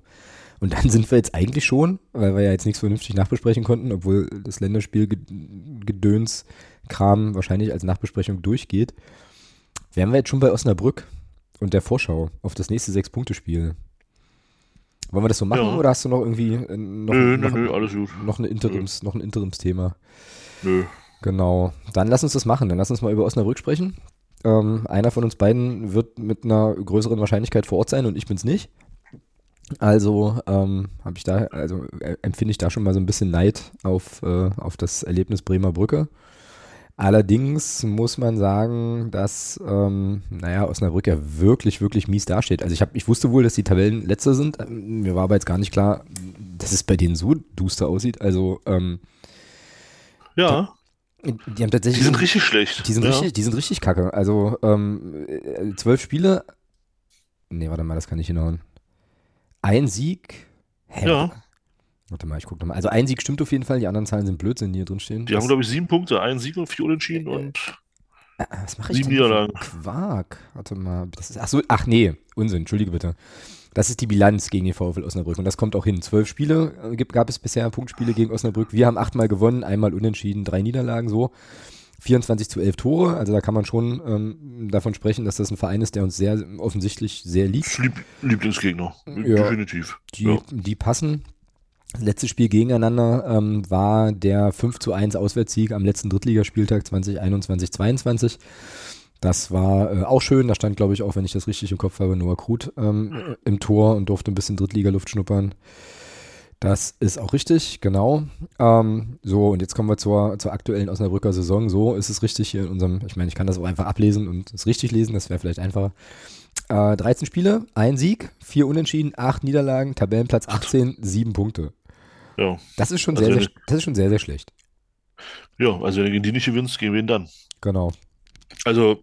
Und dann sind wir jetzt eigentlich schon, weil wir ja jetzt nichts vernünftig nachbesprechen konnten, obwohl das Länderspielgedöns Kram wahrscheinlich als Nachbesprechung durchgeht, wären wir jetzt schon bei Osnabrück und der Vorschau auf das nächste Sechs-Punkte-Spiel. Wollen wir das so machen Ja. oder hast du noch irgendwie äh, noch, Nö, nö, noch, nö, gut. noch, eine Interims, noch ein Interimsthema? Nö. Genau. Dann lass uns das machen. Dann lass uns mal über Osnabrück sprechen. Ähm, einer von uns beiden wird mit einer größeren Wahrscheinlichkeit vor Ort sein und ich bin's nicht. Also ähm, habe ich da, also äh, empfinde ich da schon mal so ein bisschen Neid auf, äh, auf das Erlebnis Bremer Brücke. Allerdings muss man sagen, dass, ähm, naja, Osnabrück ja wirklich, wirklich mies dasteht. Also ich, hab, ich wusste wohl, dass die Tabellen letzter sind. Ähm, Mir war aber jetzt gar nicht klar, dass es bei denen so duster aussieht. Also ähm, Ja, die haben tatsächlich. die sind richtig schlecht. Die sind, ja. richtig, die sind richtig kacke. Also ähm, äh, zwölf Spiele. Nee, warte mal, das kann ich hinhauen. Ein Sieg. Hä? Ja. Warte mal, ich gucke nochmal. Also ein Sieg stimmt auf jeden Fall, die anderen Zahlen sind Blödsinn, die hier drin stehen. Die haben, glaube ich, sieben Punkte, einen Sieg und vier Unentschieden Äh, und Ah, Was mache ich sieben Niederlagen. Quark. Warte mal. Das ist, ach so, ach nee, Unsinn, entschuldige bitte. Das ist die Bilanz gegen den VfL Osnabrück und das kommt auch hin. Zwölf Spiele äh, gab es bisher, Punktspiele gegen Osnabrück. Wir haben achtmal gewonnen, einmal unentschieden, drei Niederlagen so. 24 zu 11 Tore, also da kann man schon ähm, davon sprechen, dass das ein Verein ist, der uns sehr offensichtlich sehr liegt. Lieb Lieblingsgegner. Ja. Definitiv. Die, Ja. die passen. Das letzte Spiel gegeneinander ähm, war der 5 zu 1 Auswärtssieg am letzten Drittligaspieltag 2021-22. Das war äh, auch schön. Da stand, glaube ich, auch, wenn ich das richtig im Kopf habe, Noah Krut ähm, im Tor und durfte ein bisschen Drittliga-Luft schnuppern. Das ist auch richtig, genau. Ähm, so, und jetzt kommen wir zur, zur aktuellen Osnabrücker Saison. So ist es richtig hier in unserem, ich meine, ich kann das auch einfach ablesen und es richtig lesen, das wäre vielleicht einfacher. Äh, 13 Spiele, ein Sieg, vier Unentschieden, acht Niederlagen, Tabellenplatz 18, sieben Punkte. Ja. Das ist schon Also sehr, sehr, das ist schon sehr, sehr schlecht. ja, also wenn du gegen die nicht gewinnst, gegen wen dann? Genau. Also,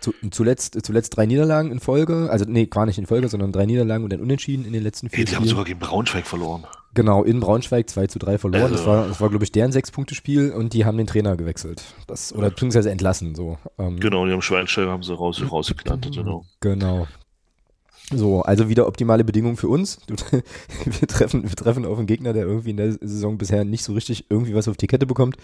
Zu, zuletzt, zuletzt drei Niederlagen in Folge, also nee, gar nicht in Folge, sondern drei Niederlagen und ein Unentschieden in den letzten vier hey, die haben Spielen. sogar gegen Braunschweig verloren. Genau, in Braunschweig 2 zu 3 verloren. Das Also. war, das war glaube ich, deren Sechs-Punkte-Spiel und die haben den Trainer gewechselt. Das, oder beziehungsweise entlassen, so. Ähm, Genau, die haben Schweinsteiger haben sie raus, rausgeknallt, *laughs* genau. Genau. So, also wieder optimale Bedingungen für uns. *laughs* Wir treffen, wir treffen auf einen Gegner, der irgendwie in der Saison bisher nicht so richtig irgendwie was auf die Kette bekommt.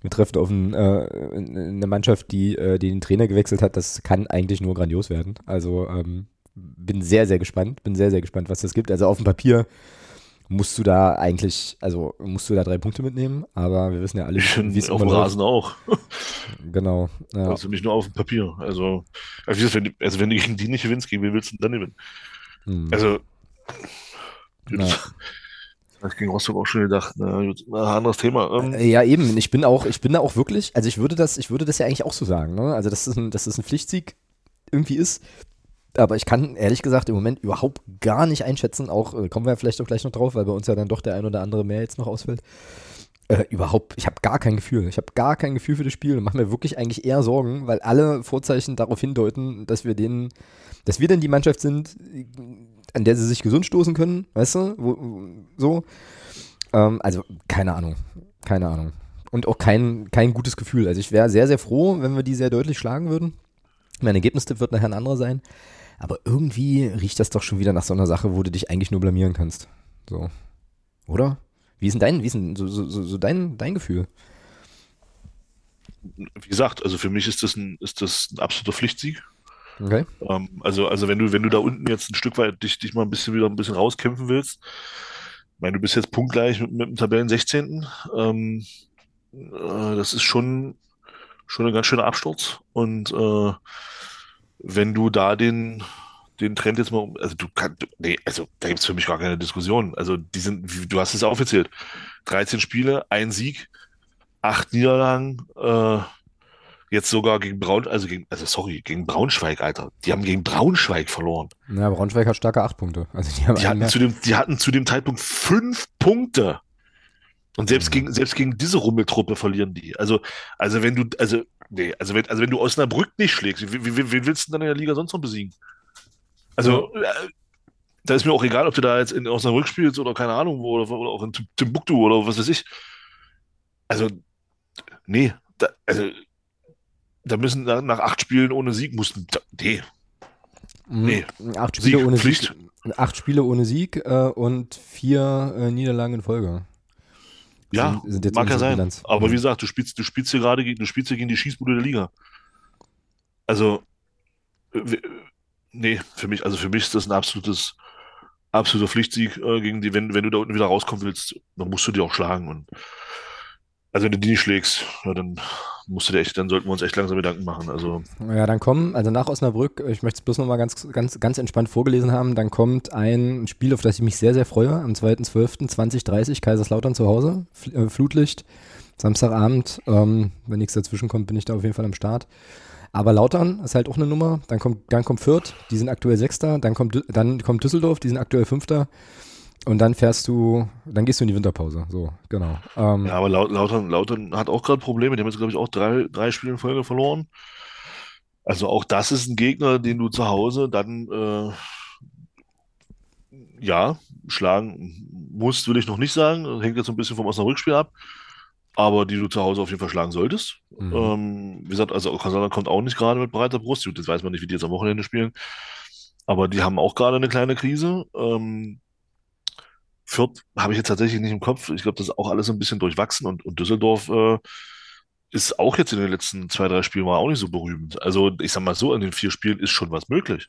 Wir treffen auf einen, äh, eine Mannschaft, die, äh, die den Trainer gewechselt hat. Das kann eigentlich nur grandios werden. Also ähm, bin sehr, sehr gespannt. Bin sehr, sehr gespannt, was das gibt. Also auf dem Papier musst du da eigentlich, also musst du da drei Punkte mitnehmen, aber wir wissen ja alle, wie es auf dem Rasen auch. *laughs* Genau. Ja. Also nicht nur auf dem Papier. Also, also wenn, also wenn du gegen die nicht gewinnst, gegen wen willst du dann gewinnen? Hm. Also, das, ich gegen Rostock auch schon gedacht, na, na, anderes Thema. Ähm. Äh, ja, eben. Ich bin auch, ich bin da auch wirklich, also ich würde das, ich würde das ja eigentlich auch so sagen, ne? Also, dass das ein, dass das ein Pflichtsieg irgendwie ist. Aber ich kann ehrlich gesagt im Moment überhaupt gar nicht einschätzen, auch äh, kommen wir vielleicht auch gleich noch drauf, weil bei uns ja dann doch der ein oder andere mehr jetzt noch ausfällt. Äh, überhaupt, ich habe gar kein Gefühl. Ich habe gar kein Gefühl für das Spiel und mache mir wirklich eigentlich eher Sorgen, weil alle Vorzeichen darauf hindeuten, dass wir denen, dass wir denn die Mannschaft sind, an der sie sich gesund stoßen können, weißt du? Wo, so. Ähm, also, keine Ahnung. Keine Ahnung. Und auch kein, kein gutes Gefühl. Also ich wäre sehr, sehr froh, wenn wir die sehr deutlich schlagen würden. Mein Ergebnistipp wird nachher ein anderer sein. Aber irgendwie riecht das doch schon wieder nach so einer Sache, wo du dich eigentlich nur blamieren kannst. So. Oder? Wie ist denn dein, wie ist denn so, so, so dein, dein Gefühl? Wie gesagt, also für mich ist das ein, ist das ein absoluter Pflichtsieg. Okay. Ähm, also, also wenn du, wenn du da unten jetzt ein Stück weit dich, dich mal ein bisschen wieder ein bisschen rauskämpfen willst, ich meine, du bist jetzt punktgleich mit, mit dem Tabellen 16. Ähm, äh, das ist schon, schon ein ganz schöner Absturz. Und äh, wenn du da den, den Trend jetzt mal, also du kannst, nee, also da gibt es für mich gar keine Diskussion. Also die sind, du hast es aufgezählt, 13 Spiele, ein Sieg, acht Niederlagen, äh, jetzt sogar gegen Braun, also gegen, also sorry, gegen Braunschweig, Alter. Die haben gegen Braunschweig verloren. Ja, Braunschweig hat starke acht Punkte. Also die, haben die, hatten zu dem, die hatten zu dem Zeitpunkt fünf Punkte. Und selbst mhm. gegen, selbst gegen diese Rummeltruppe verlieren die. Also, also wenn du, also Nee, also wenn, also wenn du Osnabrück nicht schlägst, wie willst du denn dann in der Liga sonst noch besiegen? Also, ja. äh, da ist mir auch egal, ob du da jetzt in Osnabrück spielst oder keine Ahnung wo, oder, oder auch in Timbuktu oder was weiß ich. Also, nee, da, also, da müssen nach, nach acht Spielen ohne Sieg mussten, nee. Mhm. Nee. Acht Spiele Sieg, ohne Pflicht. Sieg. Acht Spiele ohne Sieg äh, und vier äh, Niederlagen in Folge. Ja, sind, sind mag ja sein. Bilanz. Aber wie gesagt, du spielst, du spielst hier gerade du spielst hier gegen die Schießbude der Liga. Also, äh, nee, für mich, also für mich ist das ein absolutes, absoluter Pflichtsieg äh, gegen die, wenn, wenn du da unten wieder rauskommen willst, dann musst du die auch schlagen. Und also wenn du die nicht schlägst, ja, dann musst du dir echt, dann sollten wir uns echt langsam Gedanken machen. Also. Ja, dann kommen, also nach Osnabrück, ich möchte es bloß nochmal ganz, ganz, ganz entspannt vorgelesen haben, dann kommt ein Spiel, auf das ich mich sehr, sehr freue, am 2.12.2030, Kaiserslautern zu Hause, äh, Flutlicht, Samstagabend, ähm, wenn nichts dazwischen kommt, bin ich da auf jeden Fall am Start. Aber Lautern ist halt auch eine Nummer, dann kommt, dann kommt Fürth, die sind aktuell Sechster, dann kommt, dann kommt Düsseldorf, die sind aktuell Fünfter. Und dann fährst du, dann gehst du in die Winterpause. So, genau. Ähm, ja, aber Lautern, Lautern hat auch gerade Probleme. Die haben jetzt, glaube ich, auch drei, drei Spiele in Folge verloren. Also auch das ist ein Gegner, den du zu Hause dann äh, ja schlagen musst, will ich noch nicht sagen. Das hängt jetzt so ein bisschen vom Osnabrück-Spiel ab. Aber die du zu Hause auf jeden Fall schlagen solltest. Mhm. Ähm, wie gesagt, also Kasana kommt auch nicht gerade mit breiter Brust. Jetzt weiß man nicht, wie die jetzt am Wochenende spielen. Aber die haben auch gerade eine kleine Krise. Ähm, Fürth habe ich jetzt tatsächlich nicht im Kopf. Ich glaube, das ist auch alles ein bisschen durchwachsen und, und Düsseldorf äh, ist auch jetzt in den letzten zwei, drei Spielen mal auch nicht so berühmt. Also ich sag mal so, in den vier Spielen ist schon was möglich.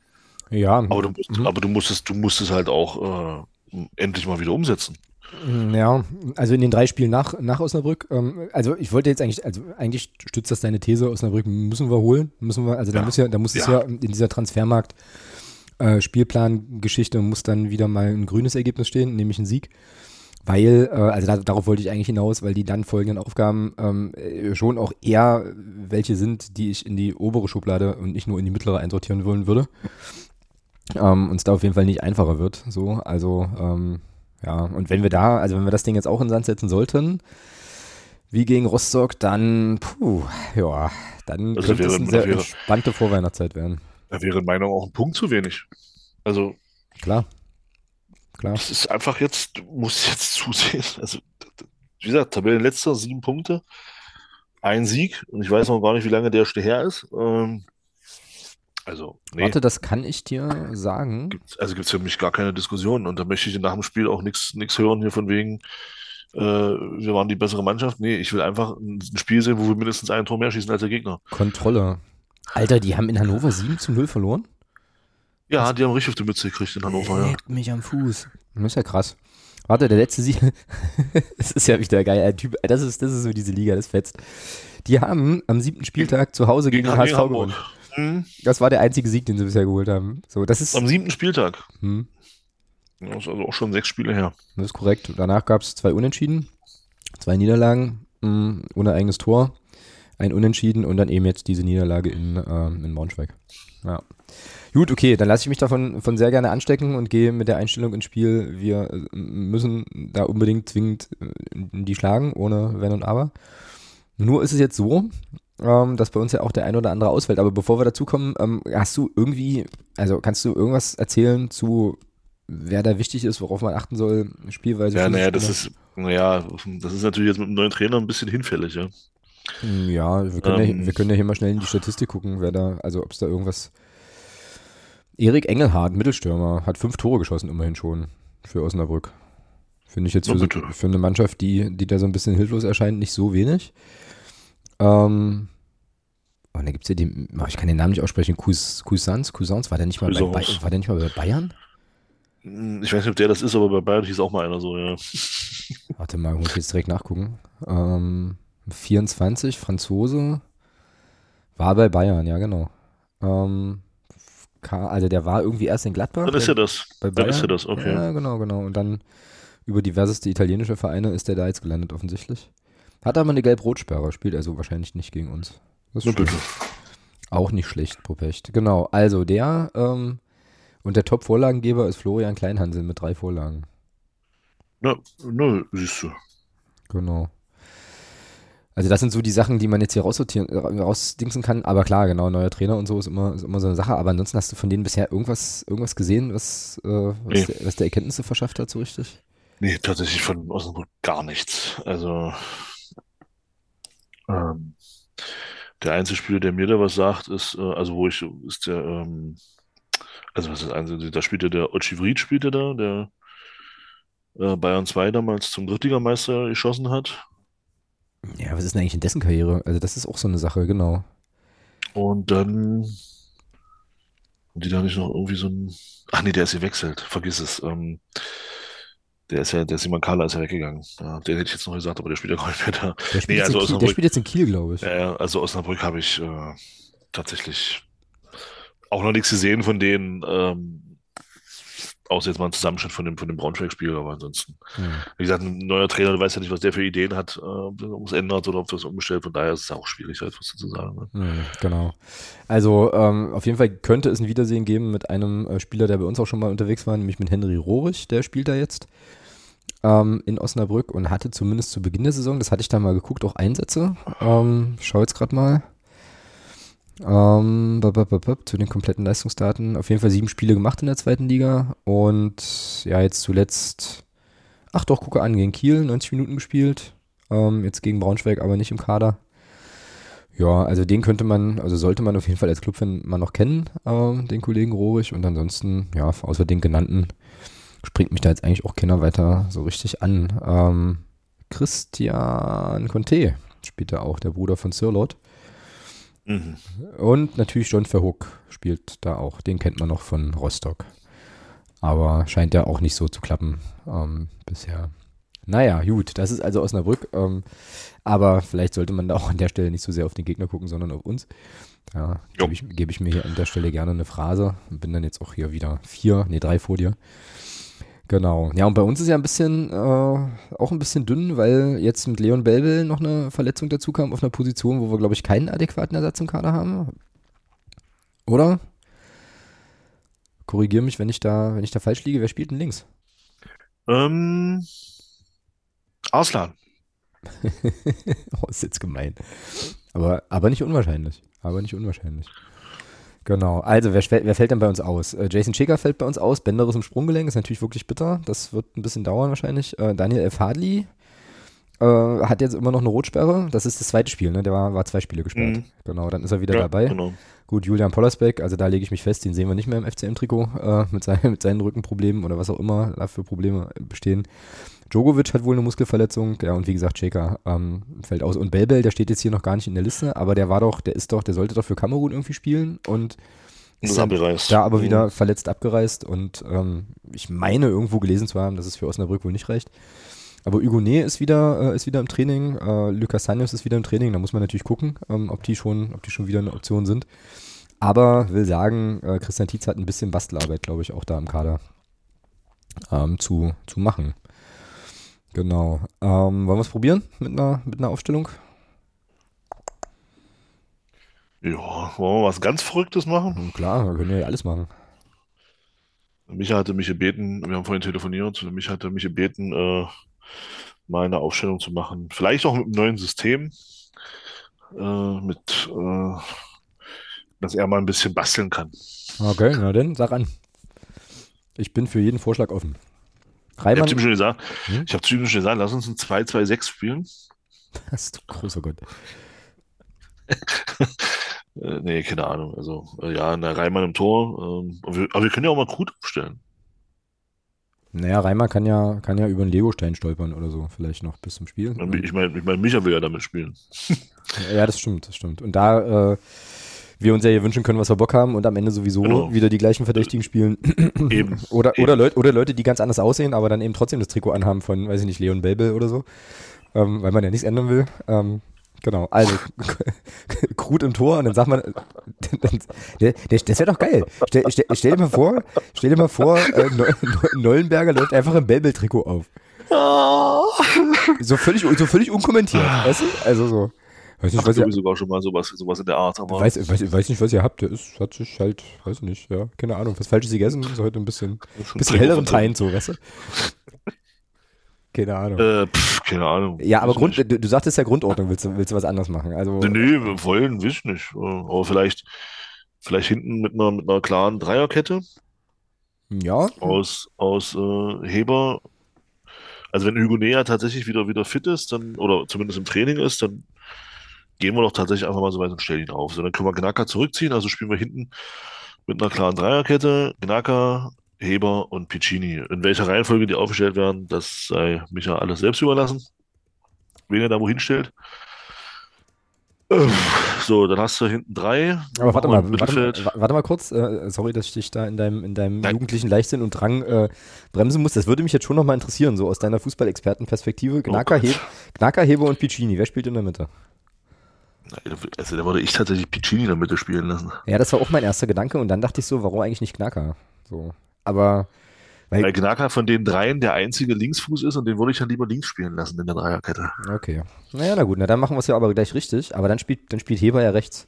Ja. Aber du musst, mhm. aber du musst es, du musst es halt auch äh, endlich mal wieder umsetzen. Mm, ja, also in den drei Spielen nach, nach Osnabrück, ähm, also ich wollte jetzt eigentlich, also eigentlich stützt das deine These, Osnabrück müssen wir holen, müssen wir, also da ja. muss ja, da muss ja. es ja in dieser Transfermarkt äh, Spielplangeschichte muss dann wieder mal ein grünes Ergebnis stehen, nämlich ein Sieg. Weil, äh, also da, darauf wollte ich eigentlich hinaus, weil die dann folgenden Aufgaben ähm, äh, schon auch eher welche sind, die ich in die obere Schublade und nicht nur in die mittlere einsortieren wollen würde. Ähm, uns da auf jeden Fall nicht einfacher wird. So, also ähm, ja, und wenn wir da, also wenn wir das Ding jetzt auch in Sand setzen sollten, wie gegen Rostock, dann, puh, ja, dann also könnte es eine sehr entspannte Vorweihnachtszeit werden. Da wäre in meiner Meinung auch ein Punkt zu wenig. Also. Klar. Klar. Das ist einfach jetzt, du musst jetzt *laughs* zusehen. Also, wie gesagt, Tabellenletzter, sieben Punkte, ein Sieg. Und ich weiß noch gar nicht, wie lange der her ist. Ähm, Also, nee. Warte, das kann ich dir sagen. Gibt's, also gibt es für mich gar keine Diskussion. Und da möchte ich nach dem Spiel auch nichts hören hier von wegen, äh, wir waren die bessere Mannschaft. Nee, ich will einfach ein Spiel sehen, wo wir mindestens ein Tor mehr schießen als der Gegner. Kontrolle. Alter, die haben in Hannover 7 zu 0 verloren? Ja, die haben richtig auf die Mütze gekriegt in Hannover, ja. Mich am Fuß. Das ist ja krass. Warte, der letzte Sieg. *laughs* das ist ja wieder geil. Ein Typ, das ist, das ist so diese Liga, das fetzt. Die haben am siebten Spieltag zu Hause gegen, den HSV gewonnen. Hm. Das war der einzige Sieg, den sie bisher geholt haben. So, das ist, Am siebten Spieltag. Hm. Das ist also auch schon sechs Spiele her. Das ist korrekt. Danach gab es zwei Unentschieden, zwei Niederlagen mh, hm, ohne eigenes Tor, ein Unentschieden und dann eben jetzt diese Niederlage in, äh, in Braunschweig. Ja. Gut, okay, dann lasse ich mich davon von sehr gerne anstecken und gehe mit der Einstellung ins Spiel. Wir äh, müssen da unbedingt zwingend äh, die schlagen, ohne Wenn und Aber. Nur ist es jetzt so, ähm, dass bei uns ja auch der ein oder andere ausfällt. Aber bevor wir dazu kommen, ähm, hast du irgendwie, also kannst du irgendwas erzählen zu, wer da wichtig ist, worauf man achten soll, Spielweise? Ja, naja, das ist, naja, das ist natürlich jetzt mit dem neuen Trainer ein bisschen hinfällig, ja. Hm, ja, wir können, ähm, ja, wir können ja hier mal schnell in die Statistik gucken, wer da, also ob es da irgendwas Erik Engelhardt, Mittelstürmer, hat fünf Tore geschossen, immerhin schon für Osnabrück. Finde ich jetzt für, so, für, eine Mannschaft, die, die da so ein bisschen hilflos erscheint, nicht so wenig. Ähm, oh, und da gibt es ja die, oh, ich kann den Namen nicht aussprechen, Cousins, Cousins, war der nicht mal, bei, war der nicht mal bei Bayern? Hm, ich weiß nicht, ob der das ist, aber bei Bayern hieß auch mal einer so, ja. Warte mal, muss ich jetzt direkt nachgucken. Ähm, 24, Franzose, war bei Bayern, ja genau. Ähm, also der war irgendwie erst in Gladbach. Dann ist er das. Bei Bayern. Dann ist er das, okay. Ja, genau, genau. Und dann über diverseste italienische Vereine ist der da jetzt gelandet, offensichtlich. Hat aber eine Gelb-Rot-Sperre, spielt also wahrscheinlich nicht gegen uns. Das ist bitte. Auch nicht schlecht, Propecht. Genau, also der ähm, und der Top-Vorlagengeber ist Florian Kleinhansel mit drei Vorlagen. Na, na, siehst du. Genau. Also das sind so die Sachen, die man jetzt hier raussortieren, rausdingsen kann. Aber klar, genau, neuer Trainer und so ist immer, ist immer so eine Sache. Aber ansonsten hast du von denen bisher irgendwas, irgendwas gesehen, was, äh, was, nee. der, was der Erkenntnisse verschafft hat, so richtig? Nee, tatsächlich von Osnabrück gar nichts. Also ähm, der einzige Spieler, der mir da was sagt, ist, äh, also wo ich, ist der, ähm, also was ist das einzige, da spielt ja der Ochivrit, spielt er da, der äh, Bayern 2 damals zum Drittligameister geschossen hat. Ja, was ist denn eigentlich in dessen Karriere? Also das ist auch so eine Sache, genau. Und dann haben die da nicht noch irgendwie so ein. Ach nee, der ist gewechselt. Vergiss es. Ähm, der ist ja, der Simon Kala ist ja weggegangen. Ja, den hätte ich jetzt noch gesagt, aber der spielt ja gar nicht mehr da. Der spielt, nee, also Kiel, der spielt jetzt in Kiel, glaube ich. Ja, also Osnabrück habe ich äh, tatsächlich auch noch nichts gesehen von denen. Ähm, Außer jetzt mal ein Zusammenschnitt von dem, von dem Braunschweig-Spiel, aber ansonsten. Mhm. Wie gesagt, ein neuer Trainer, du weißt ja nicht, was der für Ideen hat, äh, ob es ändert oder ob das umgestellt. Von daher ist es auch schwierig, halt was zu sagen. Ne? Mhm, genau. Also ähm, auf jeden Fall könnte es ein Wiedersehen geben mit einem äh, Spieler, der bei uns auch schon mal unterwegs war, nämlich mit Henry Rohrig, der spielt da jetzt ähm, in Osnabrück und hatte zumindest zu Beginn der Saison, das hatte ich da mal geguckt, auch Einsätze. Ähm, schau jetzt gerade mal. Ähm, zu den kompletten Leistungsdaten. Auf jeden Fall sieben Spiele gemacht in der zweiten Liga. Und ja, jetzt zuletzt, ach doch, gucke an, gegen Kiel, 90 Minuten gespielt. Ähm, jetzt gegen Braunschweig, aber nicht im Kader. Ja, also den könnte man, also sollte man auf jeden Fall als Clubfan mal noch kennen, ähm, den Kollegen Rohrig. Und ansonsten, ja, außer den genannten, springt mich da jetzt eigentlich auch keiner weiter so richtig an. Ähm, Christian Conte spielt da auch, der Bruder von Sirlot. Mhm. Und natürlich John Verhoek spielt da auch. Den kennt man noch von Rostock. Aber scheint ja auch nicht so zu klappen ähm, bisher. Naja, gut, das ist also Osnabrück. Ähm, aber vielleicht sollte man da auch an der Stelle nicht so sehr auf den Gegner gucken, sondern auf uns. Da gebe ich, geb ich, mir hier an der Stelle gerne eine Phrase. Bin dann jetzt auch hier wieder vier, nee, drei vor dir. Genau. Ja, und bei uns ist ja ein bisschen, äh, auch ein bisschen dünn, weil jetzt mit Leon Belbel noch eine Verletzung dazu kam auf einer Position, wo wir, glaube ich, keinen adäquaten Ersatz im Kader haben. Oder? Korrigiere mich, wenn ich da, wenn ich da falsch liege. Wer spielt denn links? Ähm, Arslan. *laughs* oh, ist jetzt gemein. Aber, aber nicht unwahrscheinlich. Aber nicht unwahrscheinlich. Genau. Also, wer, wer, fällt denn bei uns aus? Äh, Jason Schäger fällt bei uns aus. Benderes im Sprunggelenk ist natürlich wirklich bitter. Das wird ein bisschen dauern wahrscheinlich. Äh, Daniel F. Hadley äh, hat jetzt immer noch eine Rotsperre. Das ist das zweite Spiel, ne? Der war, war zwei Spiele gesperrt. Mhm. Genau, dann ist er wieder ja, dabei. Genau. Gut, Julian Pollersbeck, also da lege ich mich fest, den sehen wir nicht mehr im FCM-Trikot äh, mit, seinen, *laughs* mit seinen Rückenproblemen oder was auch immer da für Probleme bestehen. Djokovic hat wohl eine Muskelverletzung, ja, und wie gesagt, Shaker ähm, fällt aus. Und Belbel, der steht jetzt hier noch gar nicht in der Liste, aber der war doch, der ist doch, der sollte doch für Kamerun irgendwie spielen und ist dann da aber wieder mhm. verletzt abgereist und ähm, ich meine irgendwo gelesen zu haben, dass es für Osnabrück wohl nicht reicht. Aber Hugonet ist wieder, äh, ist wieder im Training, äh, Lucas Sanios ist wieder im Training, da muss man natürlich gucken, ähm, ob, die schon, ob die schon wieder eine Option sind. Aber will sagen, äh, Christian Tietz hat ein bisschen Bastelarbeit, glaube ich, auch da im Kader ähm, zu, zu machen. Genau. Ähm, wollen wir es probieren mit einer, mit einer Aufstellung? Ja, wollen wir was ganz Verrücktes machen? Hm, klar, wir können ja alles machen. Micha hatte mich gebeten, wir haben vorhin telefoniert, mich hatte mich gebeten, äh, mal eine Aufstellung zu machen. Vielleicht auch mit einem neuen System, äh, mit, äh, dass er mal ein bisschen basteln kann. Okay, na dann, sag an. Ich bin für jeden Vorschlag offen. Reimann, ich habe schon gesagt, hm? ich habe zu ihm schon gesagt, lass uns ein 2-2-6 spielen. Das ist großer Gott. *laughs* äh, nee, keine Ahnung. Also, äh, ja, na, Reimann im Tor. Ähm, aber, wir, aber, wir, können ja auch mal gut aufstellen. Naja, Reimer kann ja, kann ja über einen Legostein stolpern oder so, vielleicht noch bis zum Spiel. Ich meine, ich mein, Micha will ja damit spielen. *laughs* ja, das stimmt, das stimmt. Und da äh, wir uns ja hier wünschen können, was wir Bock haben und am Ende sowieso genau. wieder die gleichen Verdächtigen spielen. Eben. oder, *clears throat* eben. Oder, Leute, oder Leute, die ganz anders aussehen, aber dann eben trotzdem das Trikot anhaben von, weiß ich nicht, Leon Belbel oder so. Ähm, weil man ja nichts ändern will. Ähm, Genau, also *laughs* Krut im Tor und dann sagt man, dann, der, der, das wäre doch geil. Stell, stell, stell, dir mal vor, stell dir mal vor, äh, Neuenberger läuft einfach im Bäbel-Trikot auf. Oh. So völlig, so völlig unkommentiert, weißt du? Also so. Weiß nicht, Ach, was ihr, sogar schon mal sowas, sowas in der Art. Aber weiß, weiß, weiß nicht, was ihr habt. Der ist, hat sich halt, weiß nicht, ja, keine Ahnung, was Falsches gegessen. Ist heute ein bisschen, *laughs* bisschen helleren Teint, so, weißt du? *laughs* Keine Ahnung. Äh, pff, keine Ahnung. Ja, aber Grund, du, du, sagtest ja Grundordnung, willst du, willst du was anderes machen? Also, nee, nee, wir wollen, wissen nicht. Aber vielleicht, vielleicht hinten mit einer, mit einer klaren Dreierkette. Ja. Aus, aus äh, Heber. Also wenn Hugonea tatsächlich wieder, wieder fit ist, dann, oder zumindest im Training ist, dann gehen wir doch tatsächlich einfach mal so weit und stellen ihn auf. So, dann können wir Gnaka zurückziehen, also spielen wir hinten mit einer klaren Dreierkette. Gnaka, Heber und Piccini. In welcher Reihenfolge die aufgestellt werden, das sei Micha alles selbst überlassen. Wen er da wohin stellt. So, dann hast du hinten drei. Aber warte mal, warte, warte, mal kurz. Äh, sorry, dass ich dich da in deinem, in deinem jugendlichen Leichtsinn und Drang äh, bremsen muss. Das würde mich jetzt schon nochmal interessieren, so aus deiner Fußballexpertenperspektive. Gnaka, oh Heber und Piccini. Wer spielt in der Mitte? Also da würde ich tatsächlich Piccini in der Mitte spielen lassen. Ja, das war auch mein erster Gedanke und dann dachte ich so, warum eigentlich nicht Gnaka? So. Aber. Weil, weil Gnaka von den dreien der einzige Linksfuß ist und den würde ich dann lieber links spielen lassen in der Dreierkette. Okay. Naja, na gut, na dann machen wir es ja aber gleich richtig. Aber dann spielt, dann spielt Heber ja rechts.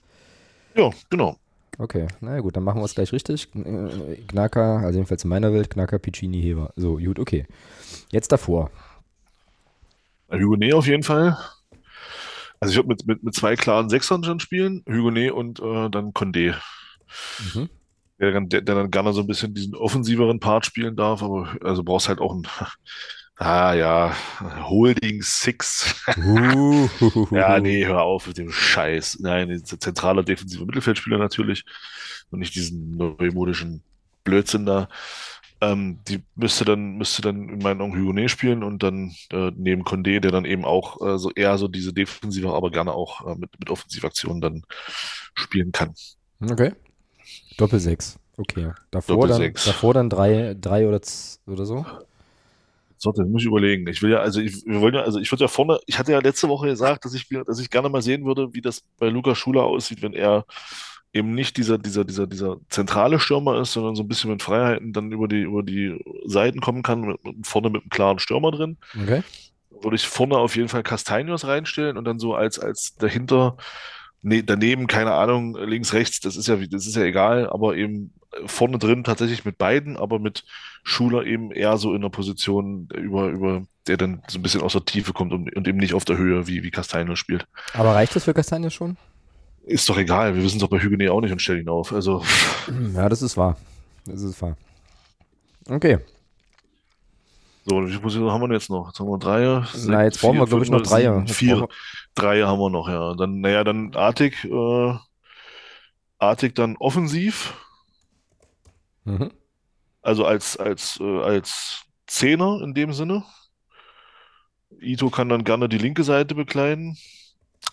Ja, genau. Okay, naja gut, dann machen wir es gleich richtig. Gnaka, also jedenfalls in meiner Welt, Gnaka, Piccini, Heber. So, gut, okay. Jetzt davor. Hugonet auf jeden Fall. Also ich würde mit, mit, mit zwei klaren Sechsern schon spielen, Hugonet und äh, dann Condé. Mhm der, der, der dann gerne so ein bisschen diesen offensiveren Part spielen darf, aber also brauchst halt auch ein *laughs* Ah ja, Holding Six. *laughs* Ja, nee, hör auf mit dem Scheiß. Nein, zentraler defensiver Mittelfeldspieler natürlich und nicht diesen neumodischen Blödsinn da. Ähm, die müsste dann, müsste dann in meinen Augen Hugonet spielen und dann äh, neben Condé, der dann eben auch äh, so eher so diese defensive, aber gerne auch äh, mit, mit Offensivaktionen dann spielen kann. Okay. Doppel 6. Okay. Davor, Doppel dann, sechs. davor dann drei, drei oder, oder so? So, das muss ich überlegen. Ich will ja, also ich, wir wollen ja, also ich würde ja vorne, ich hatte ja letzte Woche gesagt, dass ich, dass ich gerne mal sehen würde, wie das bei Lukas Schuler aussieht, wenn er eben nicht dieser, dieser, dieser, dieser zentrale Stürmer ist, sondern so ein bisschen mit Freiheiten dann über die, über die Seiten kommen kann, mit, mit, vorne mit einem klaren Stürmer drin. Okay. Würde ich vorne auf jeden Fall Castanios reinstellen und dann so als, als dahinter nee, daneben, keine Ahnung, links, rechts, das ist ja, das ist ja egal, aber eben vorne drin tatsächlich mit beiden, aber mit Schuler eben eher so in der Position, über, über der dann so ein bisschen aus der Tiefe kommt und, und eben nicht auf der Höhe, wie, wie Castagne spielt. Aber reicht das für Castagne schon? Ist doch egal, wir wissen es doch bei Hügene auch nicht und stellen ihn auf. Also. Ja, das ist wahr. Das ist wahr. Okay. So, wie viele Positionen haben wir jetzt noch? Jetzt haben wir drei. Na, jetzt brauchen wir, glaube ich, noch drei. Vier. Drei haben wir noch, ja. Dann, naja, dann Artig, äh, Artig dann offensiv, Mhm. also als, als, äh, als Zehner in dem Sinne. Ito kann dann gerne die linke Seite bekleiden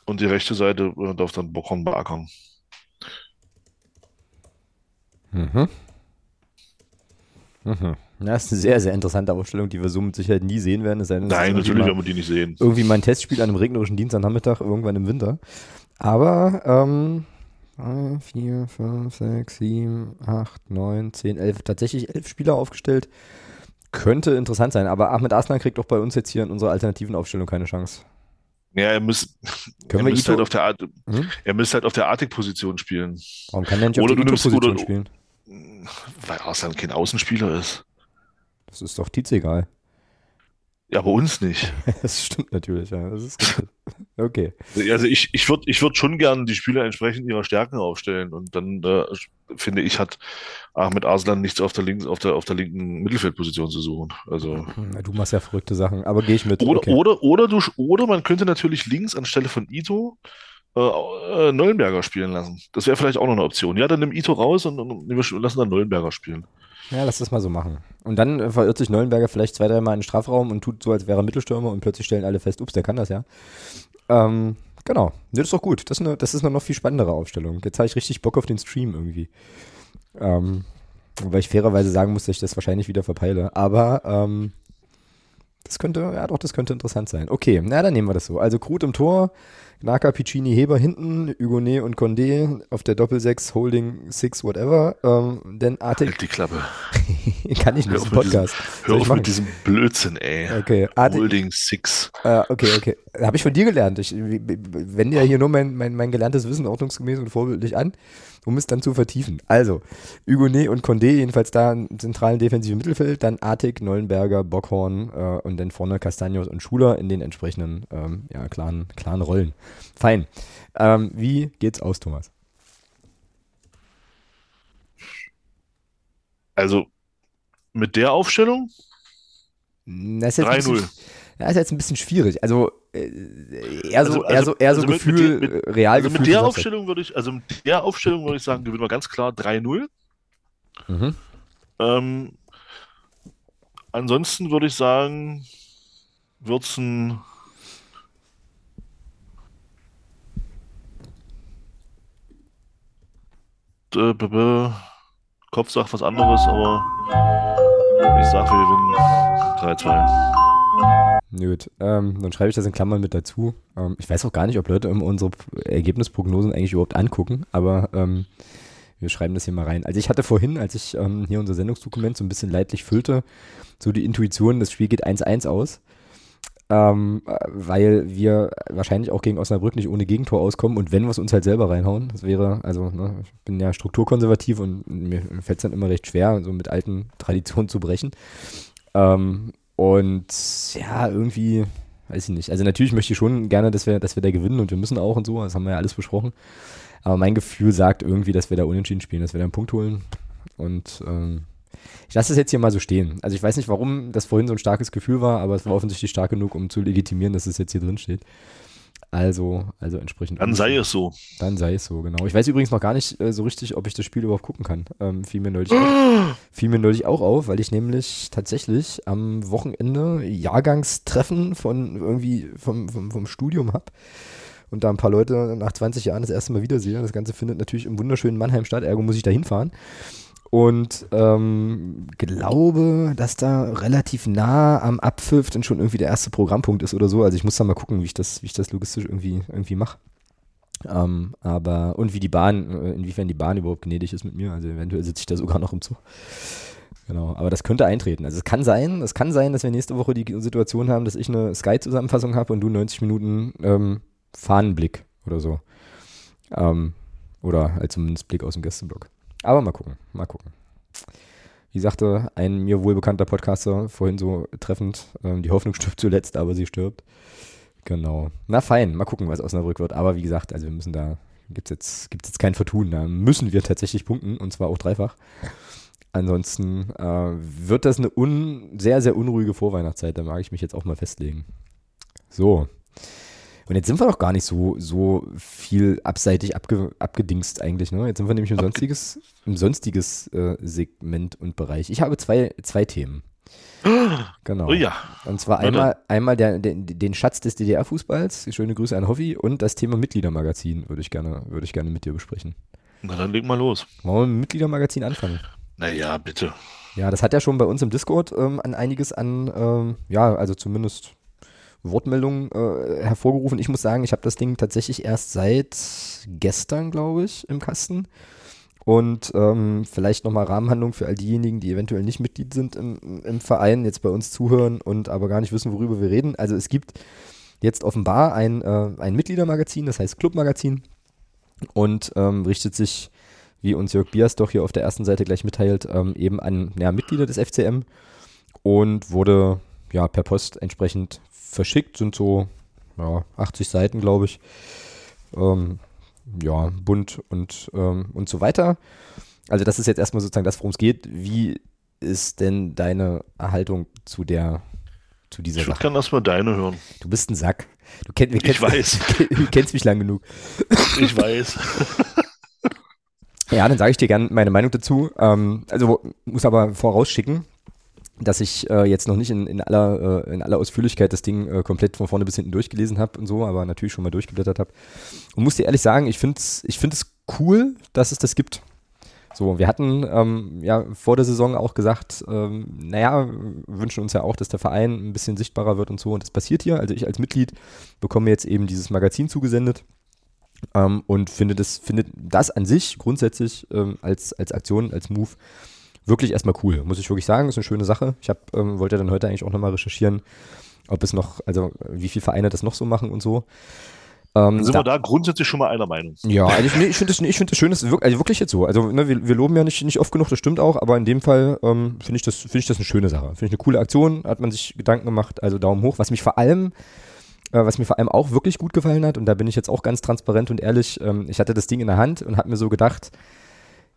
und die rechte Seite äh, darf dann Bockhorn beackern. Mhm. Mhm. Das ist eine sehr, sehr interessante Aufstellung, die wir so mit Sicherheit nie sehen werden. Nein, natürlich mal- werden wir die nicht sehen. irgendwie mein Testspiel an einem regnerischen Dienstagnachmittag irgendwann im Winter. Aber ähm, 3, 4, 5, 6, 7, 8, 9, 10, 11, tatsächlich elf Spieler aufgestellt. Könnte interessant sein, aber Ahmed Aslan kriegt doch bei uns jetzt hier in unserer alternativen Aufstellung keine Chance. Ja, er, müsst, Können er, wir müsste Ito, halt auf der Art, Hm? er müsste halt auf der Artig-Position spielen. warum kann der nicht auf Oder du nimmst- Ito-Position oder- spielen? Weil Arslan kein Außenspieler ist. Das ist doch Tietz egal. Ja, bei uns nicht. *laughs* Das stimmt natürlich, ja. Das ist. Okay. Also ich, ich würde ich würd schon gern die Spieler entsprechend ihrer Stärken aufstellen. Und dann äh, finde ich, hat Ahmed Arslan nichts auf der, links, auf, der, auf der linken Mittelfeldposition zu suchen. Also. Du machst ja verrückte Sachen, aber gehe ich mit. Oder, okay. oder, oder, du, oder man könnte natürlich links anstelle von Ito äh, äh, Neuenberger spielen lassen. Das wäre vielleicht auch noch eine Option. Ja, dann nimm Ito raus und, und, und lassen dann Neuenberger spielen. Ja, lass das mal so machen. Und dann äh, verirrt sich Neuenberger vielleicht zwei, dreimal in den Strafraum und tut so, als wäre er Mittelstürmer und plötzlich stellen alle fest, ups, der kann das ja. Ähm, genau. Das ist doch gut. Das ist, eine, das ist eine noch viel spannendere Aufstellung. Jetzt habe ich richtig Bock auf den Stream irgendwie. Ähm, weil ich fairerweise sagen muss, dass ich das wahrscheinlich wieder verpeile. Aber ähm, das könnte, ja doch, das könnte interessant sein. Okay, na dann nehmen wir das so. Also Krut im Tor, Gnaka, Piccini, Heber hinten, Hugonet und Condé auf der Doppel-6, Holding 6, whatever. Ähm, denn Artig Halt die Klappe. *laughs* kann ich nicht, ein mit diesem- Podcast. Hör auf mit diesem Blödsinn, ey. Okay, Artig, Holding Six. äh, okay, okay. Habe ich von dir gelernt. Ich wende ja hier nur mein, mein, mein gelerntes Wissen ordnungsgemäß und vorbildlich an, um es dann zu vertiefen. Also, Hugonet und Condé, jedenfalls da im zentralen defensiven Mittelfeld, dann Artig, Neuenberger, Bockhorn äh, und dann vorne Castagnos und Schuler in den entsprechenden ähm, ja, klaren, klaren Rollen. Fein. Ähm, wie geht's aus, Thomas? Also mit der Aufstellung Das ist jetzt ein bisschen- 3-0. Ja, ist jetzt ein bisschen schwierig. Also äh, eher so, Also- eher so, eher so also mit- mit Gefühl, mit- äh, real Also mit Gefühl der für Samstag. Aufstellung würde ich, also mit der Aufstellung würde ich sagen, gewinnen wir ganz klar 3-0. Mhm. Ähm, ansonsten würde ich sagen, wird es ein äh, Kopf sagt was anderes, aber ich sage, wir gewinnen 3-2. Gut, ähm, dann schreibe ich das in Klammern mit dazu. Ähm, ich weiß auch gar nicht, ob Leute unsere Ergebnisprognosen eigentlich überhaupt angucken, aber ähm, wir schreiben das hier mal rein. Also ich hatte vorhin, als ich ähm, hier unser Sendungsdokument so ein bisschen leidlich füllte, so die Intuition, das Spiel geht 1-1 aus, ähm, äh, weil wir wahrscheinlich auch gegen Osnabrück nicht ohne Gegentor auskommen und wenn wir es uns halt selber reinhauen, das wäre, also ne, ich bin ja strukturkonservativ und mir fällt es dann immer recht schwer, so mit alten Traditionen zu brechen. Ähm, und ja, irgendwie, weiß ich nicht. Also natürlich möchte ich schon gerne, dass wir, dass wir da gewinnen und wir müssen auch und so, das haben wir ja alles besprochen. Aber mein Gefühl sagt irgendwie, dass wir da unentschieden spielen, dass wir da einen Punkt holen. Und ähm, ich lasse es jetzt hier mal so stehen. Also ich weiß nicht, warum das vorhin so ein starkes Gefühl war, aber es war offensichtlich stark genug, um zu legitimieren, dass es jetzt hier drin steht. Also, also entsprechend. Dann sei es so. Dann sei es so, genau. Ich weiß übrigens noch gar nicht äh, so richtig, ob ich das Spiel überhaupt gucken kann. Ähm, fiel, mir neulich auch, *gasps* fiel mir neulich auch auf, weil ich nämlich tatsächlich am Wochenende Jahrgangstreffen von irgendwie vom, vom, vom Studium habe und da ein paar Leute nach 20 Jahren das erste Mal wiedersehe. Das Ganze findet natürlich im wunderschönen Mannheim statt, ergo muss ich da hinfahren. Und ähm, glaube, dass da relativ nah am Abpfiff dann schon irgendwie der erste Programmpunkt ist oder so. Also ich muss da mal gucken, wie ich das, wie ich das logistisch irgendwie, irgendwie mache. Ähm, aber, und wie die Bahn, äh, inwiefern die Bahn überhaupt gnädig ist mit mir. Also eventuell sitze ich da sogar noch im Zug. Genau, aber das könnte eintreten. Also es kann sein, es kann sein, dass wir nächste Woche die Situation haben, dass ich eine Sky-Zusammenfassung habe und du 90 Minuten ähm, Fahnenblick oder so. Ähm, oder halt zumindest Blick aus dem Gästeblock. Aber mal gucken, mal gucken. Wie sagte ein mir wohlbekannter Podcaster vorhin so treffend, ähm, die Hoffnung stirbt zuletzt, aber sie stirbt. Genau. Na fein, mal gucken, was Osnabrück wird. Aber wie gesagt, also wir müssen da, gibt es jetzt, gibt's jetzt kein Vertun. Da müssen wir tatsächlich punkten und zwar auch dreifach. Ansonsten äh, wird das eine un, sehr, sehr unruhige Vorweihnachtszeit. Da mag ich mich jetzt auch mal festlegen. So. Und jetzt sind wir doch gar nicht so, so viel abseitig abge, abgedingst eigentlich. Ne? Jetzt sind wir nämlich im Abge- sonstiges, im sonstiges äh, Segment und Bereich. Ich habe zwei, zwei Themen. *gasps* Genau. Oh ja. Und zwar einmal, einmal der, den, den Schatz des DDR-Fußballs, schöne Grüße an Hoffi, und das Thema Mitgliedermagazin würde ich, gerne, würde ich gerne mit dir besprechen. Na dann leg mal los. Wollen wir mit dem Mitgliedermagazin anfangen? Naja, bitte. Ja, das hat ja schon bei uns im Discord ähm, an einiges an, ähm, ja, also zumindest Wortmeldungen äh, hervorgerufen. Ich muss sagen, ich habe das Ding tatsächlich erst seit gestern, glaube ich, im Kasten. Und ähm, vielleicht nochmal Rahmenhandlung für all diejenigen, die eventuell nicht Mitglied sind im, im Verein, jetzt bei uns zuhören und aber gar nicht wissen, worüber wir reden. Also es gibt jetzt offenbar ein, äh, ein Mitgliedermagazin, das heißt Clubmagazin und ähm, richtet sich, wie uns Jörg Bias doch hier auf der ersten Seite gleich mitteilt, ähm, eben an ja, Mitglieder des FCM und wurde ja per Post entsprechend verschickt, sind so ja, 80 Seiten, glaube ich. Ähm, ja, bunt und, ähm, und so weiter. Also das ist jetzt erstmal sozusagen das, worum es geht. Wie ist denn deine Erhaltung zu der zu dieser Ich Sache? gerne erstmal deine hören. Du bist ein Sack. Du, kenn, wir Ich kennst, weiß. *laughs* du kennst mich lang genug. Ich weiß. *laughs* Ja, dann sage ich dir gerne meine Meinung dazu. Ähm, also muss aber vorausschicken, dass ich äh, jetzt noch nicht in, in, aller, äh, in aller Ausführlichkeit das Ding äh, komplett von vorne bis hinten durchgelesen habe und so, aber natürlich schon mal durchgeblättert habe. Und muss dir ehrlich sagen, ich finde es ich find cool, dass es das gibt. So, wir hatten ähm, ja vor der Saison auch gesagt, ähm, naja, wünschen uns ja auch, dass der Verein ein bisschen sichtbarer wird und so. Und das passiert hier. Also ich als Mitglied bekomme jetzt eben dieses Magazin zugesendet ähm, und finde das, finde das an sich grundsätzlich ähm, als, als Aktion, als Move wirklich erstmal cool, muss ich wirklich sagen. Ist eine schöne Sache. Ich hab, ähm, wollte dann heute eigentlich auch nochmal recherchieren, ob es noch, also wie viele Vereine das noch so machen und so. Ähm, Dann sind da- wir da grundsätzlich schon mal einer Meinung. ja, also ich, nee, ich finde das, ich find das schön, das ist wirk- also wirklich jetzt so. Also ne, wir, wir loben ja nicht, nicht oft genug, das stimmt auch, aber in dem Fall ähm, finde ich, das finde ich das eine schöne Sache. Finde ich eine coole Aktion, hat man sich Gedanken gemacht, also Daumen hoch. Was mich vor allem, äh, was mir vor allem auch wirklich gut gefallen hat, und da bin ich jetzt auch ganz transparent und ehrlich, ähm, ich hatte das Ding in der Hand und habe mir so gedacht,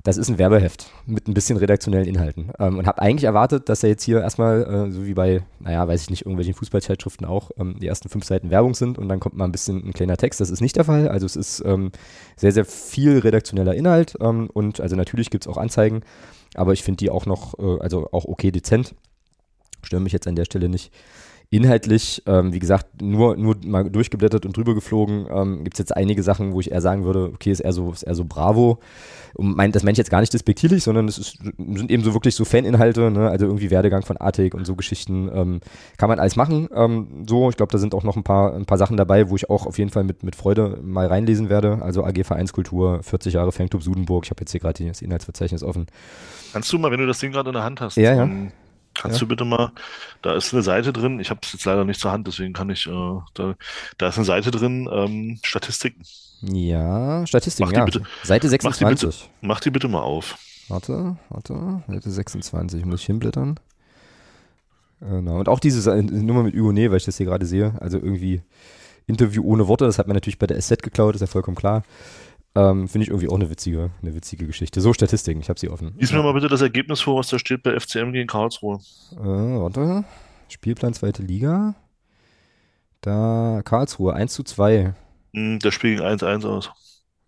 das ist ein Werbeheft mit ein bisschen redaktionellen Inhalten. Ähm, und habe eigentlich erwartet, dass er jetzt hier erstmal, äh, so wie bei, naja, weiß ich nicht, irgendwelchen Fußballzeitschriften auch, ähm, die ersten fünf Seiten Werbung sind und dann kommt mal ein bisschen ein kleiner Text. Das ist nicht der Fall. Also es ist ähm, sehr, sehr viel redaktioneller Inhalt ähm, und also natürlich gibt es auch Anzeigen, aber ich finde die auch noch, äh, also auch okay dezent. Stören mich jetzt an der Stelle nicht. Inhaltlich, ähm, wie gesagt, nur, nur mal durchgeblättert und drüber geflogen, ähm, gibt es jetzt einige Sachen, wo ich eher sagen würde, okay, ist eher so, ist eher so Bravo. Und mein, das meine ich jetzt gar nicht despektierlich, sondern es ist, sind eben so wirklich so Faninhalte, ne? also irgendwie Werdegang von Artig und so Geschichten. Ähm, kann man alles machen. Ähm, so, ich glaube, da sind auch noch ein paar, ein paar Sachen dabei, wo ich auch auf jeden Fall mit, mit Freude mal reinlesen werde. Also AG Vereinskultur, 40 Jahre Fanclub Sudenburg. Ich habe jetzt hier gerade das Inhaltsverzeichnis offen. Kannst du mal, wenn du das Ding gerade in der Hand hast, Ja, ja. Kannst Ja. du bitte mal, da ist eine Seite drin, ich habe es jetzt leider nicht zur Hand, deswegen kann ich, äh, da, da ist eine Seite drin, ähm, Statistiken. Ja, Statistiken, Mach ja. bitte. Seite Mach die bitte. 26. Mach die bitte mal auf. Warte, warte, Seite 26, muss ich hinblättern. Genau, und auch diese Sa- Nummer mit Hugonet, weil ich das hier gerade sehe, also irgendwie Interview ohne Worte, das hat man natürlich bei der SZ geklaut, ist ja vollkommen klar. Ähm, Finde ich irgendwie auch eine witzige, eine witzige Geschichte. So, Statistiken, ich habe sie offen. Lies mir mal bitte das Ergebnis vor, was da steht bei FCM gegen Karlsruhe. Äh, warte, Spielplan zweite Liga. Da Karlsruhe, 1 zu 2. Hm, das Spiel ging 1-1 aus.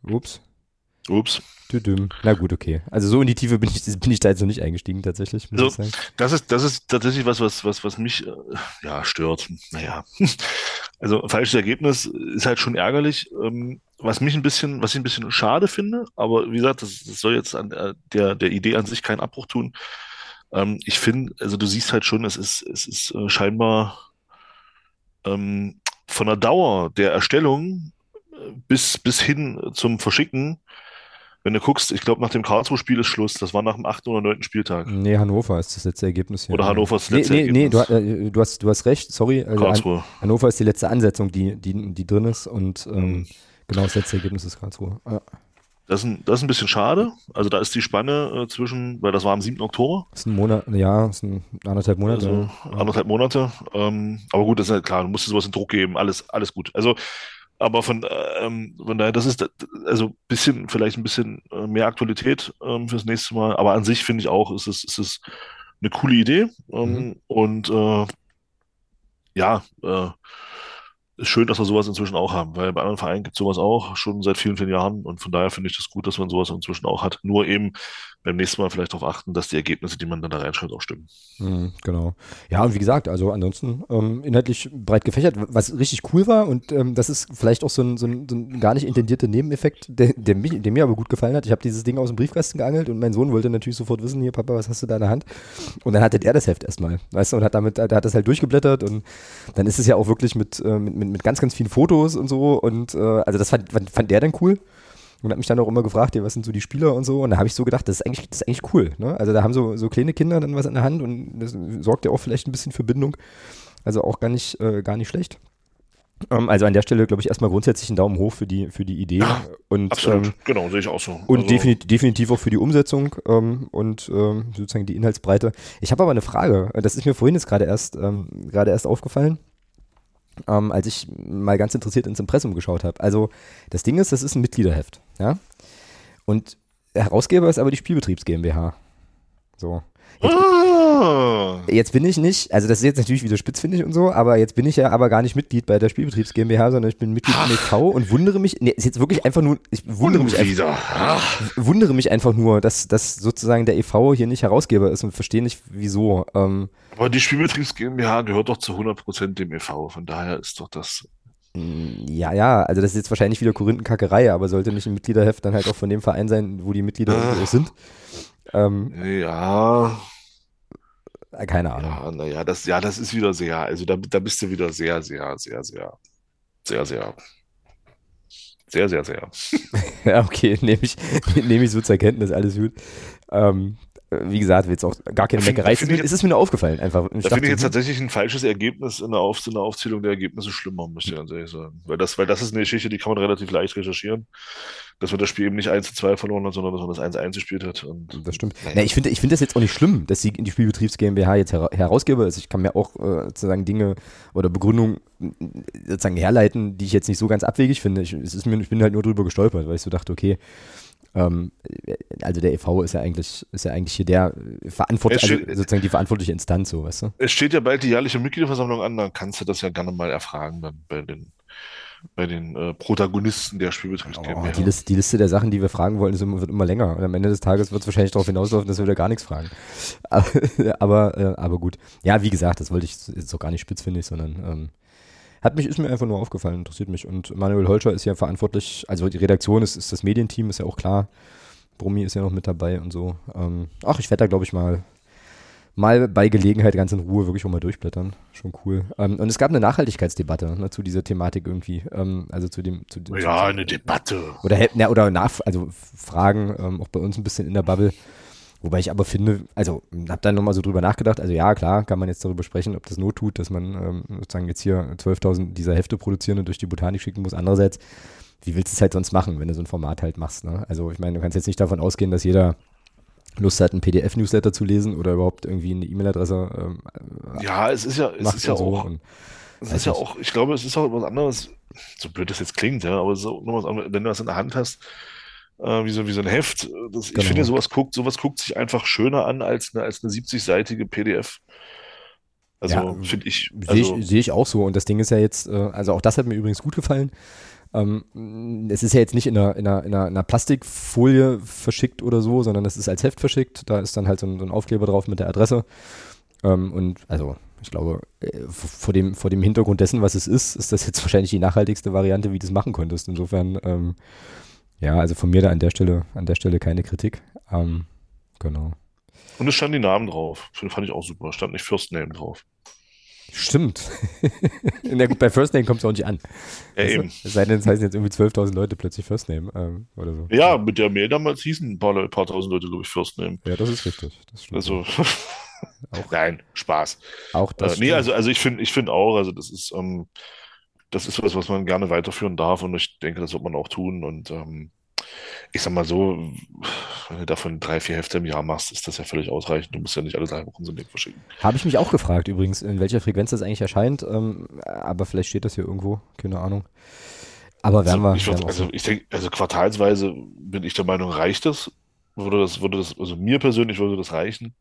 Ups. Ups. Na gut, okay. Also so in die Tiefe bin ich, bin ich da jetzt noch nicht eingestiegen, tatsächlich, muss So. ich sagen. Das ist, das ist tatsächlich was, was, was, was mich äh, ja, stört. Naja. *laughs* Also falsches Ergebnis ist halt schon ärgerlich. Ähm, was mich ein bisschen, was ich ein bisschen schade finde, aber wie gesagt, das, das soll jetzt an äh, der, der Idee an sich keinen Abbruch tun. Ähm, ich finde, also du siehst halt schon, es ist, es ist äh, scheinbar ähm, von der Dauer der Erstellung äh, bis, bis hin zum Verschicken. Wenn du guckst, ich glaube, nach dem Karlsruhe-Spiel ist Schluss. Das war nach dem achten oder neunten Spieltag. Nee, Hannover ist das letzte Ergebnis hier. Oder Hannover ist das nee, letzte nee, Nee, du, Ergebnis. äh, du, hast, du hast recht, sorry. Also Karlsruhe. Hannover ist die letzte Ansetzung, die, die, die drin ist und ähm, genau das letzte Ergebnis ist Karlsruhe. Ja. Das ist, ein, das ist ein bisschen schade. Also da ist die Spanne äh, zwischen, weil das war am 7. Oktober, ist ein Monat, ja, ist ein anderthalb Monate. also anderthalb Monate. Ähm, aber gut, das ist ja klar, du musst dir sowas in Druck geben, alles, alles gut. Also, aber von, äh, ähm, von daher, das ist also bisschen, vielleicht ein bisschen äh, mehr Aktualität ähm, fürs nächste Mal. Aber an sich finde ich auch, ist es, ist es eine coole Idee. Ähm, Mhm. Und äh, ja, äh, ist schön, dass wir sowas inzwischen auch haben, weil bei anderen Vereinen gibt es sowas auch schon seit vielen, vielen Jahren und von daher finde ich das gut, dass man sowas inzwischen auch hat. Nur eben beim nächsten Mal vielleicht darauf achten, dass die Ergebnisse, die man dann da reinschreibt, auch stimmen. Mhm, genau. Ja, und wie gesagt, also ansonsten ähm, inhaltlich breit gefächert, was richtig cool war und ähm, das ist vielleicht auch so ein, so ein, so ein gar nicht intendierter Nebeneffekt, der, der, mich, der mir aber gut gefallen hat. Ich habe dieses Ding aus dem Briefkasten geangelt und mein Sohn wollte natürlich sofort wissen, hier Papa, was hast du da in der Hand? Und dann hatte er das Heft erstmal, weißt du, und hat damit, der hat das halt durchgeblättert und dann ist es ja auch wirklich mit, äh, mit, mit, ganz, ganz vielen Fotos und so und äh, also das fand, fand der dann cool und hat mich dann auch immer gefragt, ja, was sind so die Spieler und so. Und da habe ich so gedacht, das ist eigentlich, das ist eigentlich cool. Ne? Also da haben so, so kleine Kinder dann was in der Hand und das sorgt ja auch vielleicht ein bisschen für Bindung. Also auch gar nicht, äh, gar nicht schlecht. Ähm, also an der Stelle, glaube ich, erstmal grundsätzlich einen Daumen hoch für die, für die Idee. Ja, und, absolut, ähm, genau, sehe ich auch so. Und also, definitiv, definitiv auch für die Umsetzung ähm, und ähm, sozusagen die Inhaltsbreite. Ich habe aber eine Frage, das ist mir vorhin jetzt gerade erst, ähm, gerade erst aufgefallen ähm, als ich mal ganz interessiert ins Impressum geschaut habe. Also das Ding ist, das ist ein Mitgliederheft, ja. Und Herausgeber ist aber die Spielbetriebs GmbH. So. Jetzt, ah. jetzt, bin ich nicht, also das ist jetzt natürlich wieder spitzfindig und so, aber jetzt bin ich ja aber gar nicht Mitglied bei der Spielbetriebs GmbH, sondern ich bin Mitglied Ach. im e.V. und wundere mich, nee, ist jetzt wirklich einfach nur, ich wundere mich einfach, wundere mich einfach nur, dass, dass sozusagen der e.V. hier nicht Herausgeber ist und verstehe nicht, wieso. Ähm, aber die Spielbetriebs GmbH gehört doch zu 100% dem e.V., von daher ist doch das mm, ja, ja, also das ist jetzt wahrscheinlich wieder Korinthenkackerei, aber sollte nicht ein Mitgliederheft dann halt auch von dem Verein sein, wo die Mitglieder äh, sind. Ähm, ja. Äh, keine Ahnung. Ja, naja, das, ja, das ist wieder sehr, also da, da bist du wieder sehr, sehr, sehr, sehr, sehr, sehr sehr, sehr, sehr. *laughs* ja, okay, nehme ich, *laughs* nehm ich so zur Kenntnis, alles gut. Ähm, wie gesagt, will jetzt auch gar keine Meckerei. Es ist, mir nur aufgefallen. Einfach. Ich da finde ich jetzt hm. tatsächlich ein falsches Ergebnis in der, Auf in der Aufzählung der Ergebnisse schlimmer, muss ich ganz ehrlich sagen. Weil das, weil das ist eine Geschichte, die kann man relativ leicht recherchieren. Dass man das Spiel eben nicht 1 zu 2 verloren hat, sondern dass man das 1 1 gespielt hat. Und, das stimmt. Naja. Na, ich finde ich find das jetzt auch nicht schlimm, dass sie in die Spielbetriebs GmbH jetzt her Herausgeber ist. Ich kann mir auch äh, sozusagen Dinge oder Begründungen sozusagen herleiten, die ich jetzt nicht so ganz abwegig finde. Ich, es ist mir, ich bin halt nur drüber gestolpert, weil ich so dachte, okay, ähm, also der EV ist ja eigentlich, ist ja eigentlich hier der verantwortliche, also sozusagen die verantwortliche Instanz, so, weißt du? Es steht ja bald die jährliche Mitgliederversammlung an, dann kannst du das ja gerne mal erfragen dann bei den bei den äh, Protagonisten der Spielbetriebs oh, die, Liste, die Liste der Sachen, die wir fragen wollen, ist immer, wird immer länger. Und am Ende des Tages wird es wahrscheinlich darauf hinauslaufen, dass wir wieder gar nichts fragen. Aber, *laughs* aber, äh, aber, gut. Ja, wie gesagt, das wollte ich jetzt auch gar nicht spitzfindig, sondern ähm, hat mich, ist mir einfach nur aufgefallen, interessiert mich. Und Manuel Holscher ist ja verantwortlich, also die Redaktion ist, ist das Medienteam, ist ja auch klar. Brummi ist ja noch mit dabei und so. Ähm, ach, ich werde da, glaube ich, mal, mal bei Gelegenheit ganz in Ruhe wirklich auch mal durchblättern. Schon cool. Ähm, und es gab eine Nachhaltigkeitsdebatte ne, zu dieser Thematik irgendwie. Ähm, also zu dem. Zu, ja, zu, eine Debatte. Oder, na, oder nach, also Fragen, ähm, auch bei uns ein bisschen in der Bubble. Wobei ich aber finde, also habe dann nochmal so drüber nachgedacht, also ja, klar, kann man jetzt darüber sprechen, ob das Not tut, dass man ähm, sozusagen jetzt hier 12.000 dieser Hefte produzieren und durch die Botanik schicken muss. Andererseits, wie willst du es halt sonst machen, wenn du so ein Format halt machst? Ne? Also ich meine, du kannst jetzt nicht davon ausgehen, dass jeder Lust hat, einen PDF-Newsletter zu lesen oder überhaupt irgendwie eine E-Mail-Adresse. Ähm, ja, es ist ja, es ist ja so auch. es ist ja auch, ich glaube, es ist auch etwas anderes, so blöd das jetzt klingt, ja, aber so noch was anderes, wenn du das in der Hand hast, äh, wie, so, wie so ein Heft. Das, genau. Ich finde, sowas guckt, sowas guckt sich einfach schöner an als eine, als eine 70-seitige PDF. Also ja, finde ich. Also, Sehe ich, seh ich auch so. Und das Ding ist ja jetzt, äh, also auch das hat mir übrigens gut gefallen. Ähm, es ist ja jetzt nicht in einer, in, einer, in, einer, Plastikfolie verschickt oder so, sondern es ist als Heft verschickt. Da ist dann halt so ein, so ein Aufkleber drauf mit der Adresse. Ähm, und also ich glaube, äh, vor dem, vor dem Hintergrund dessen, was es ist, ist das jetzt *laughs* wahrscheinlich die nachhaltigste Variante, wie du es machen konntest. Insofern ähm, ja, also von mir da an der Stelle, an der Stelle keine Kritik. Ähm, genau. Und es stand die Namen drauf. Fand ich auch super. Stand nicht First Name drauf. Stimmt. *laughs* Na gut, bei First Name kommt es auch nicht an. Ja, also, eben. Es sei denn, es heißen jetzt irgendwie 12.000 Leute plötzlich First Name ähm, oder so. Ja, mit der Mail damals hießen ein paar, ein paar tausend Leute, glaube ich, First Name. Ja, das ist richtig. Das also, auch. *laughs* Nein, Spaß. Auch das. Äh, nee, also, also ich finde ich find auch, also das ist, ähm, das ist was, was man gerne weiterführen darf und ich denke, das wird man auch tun. Und ähm, ich sag mal so, wenn du davon drei, vier Hefte im Jahr machst, ist das ja völlig ausreichend. Du musst ja nicht alle drei Wochen so ein Ding verschicken. Habe ich mich auch gefragt übrigens, in welcher Frequenz das eigentlich erscheint. Ähm, aber vielleicht steht das hier irgendwo, keine Ahnung. Aber werden also, wir. Ich würd, also ich denke, also quartalsweise bin ich der Meinung, reicht das? Würde das, würde das, also mir persönlich würde das reichen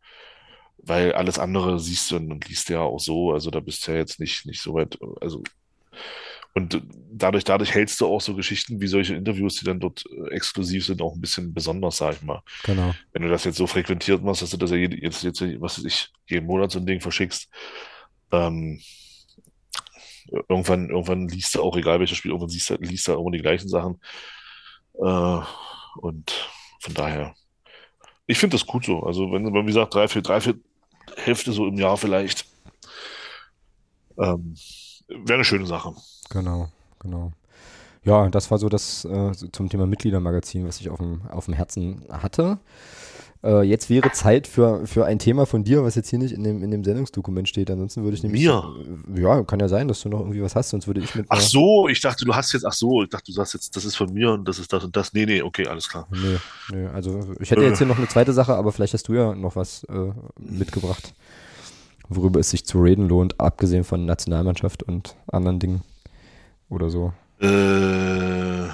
weil alles andere siehst du und liest ja auch so, also da bist du ja jetzt nicht, nicht so weit, also Und dadurch, dadurch hältst du auch so Geschichten wie solche Interviews, die dann dort äh, exklusiv sind, auch ein bisschen besonders, sag ich mal. Genau. Wenn du das jetzt so frequentiert machst, dass du das ja jetzt, jetzt, was weiß ich, jeden Monat so ein Ding verschickst, ähm, irgendwann, irgendwann liest du auch, egal welches Spiel, irgendwann siehst du, liest du immer die gleichen Sachen. Äh, und von daher, ich finde das gut so. Also, wenn, wie gesagt, drei, vier, drei, vier Hälfte so im Jahr vielleicht, ähm, wäre eine schöne Sache. Genau, genau. Ja, das war so das äh, zum Thema Mitgliedermagazin, was ich auf dem, auf dem Herzen hatte. Äh, jetzt wäre Zeit für, für ein Thema von dir, was jetzt hier nicht in dem, in dem Sendungsdokument steht. Ansonsten würde ich nämlich. Mir? Äh, ja, kann ja sein, dass du noch irgendwie was hast, sonst würde ich mit. Ach so, ich dachte, du hast jetzt, ach so, ich dachte, du sagst jetzt, das ist von mir und das ist das und das. Nee, nee, okay, alles klar. Nee, nee, also ich hätte jetzt hier noch eine zweite Sache, aber vielleicht hast du ja noch was äh, mitgebracht, worüber es sich zu reden lohnt, abgesehen von Nationalmannschaft und anderen Dingen oder so. Äh.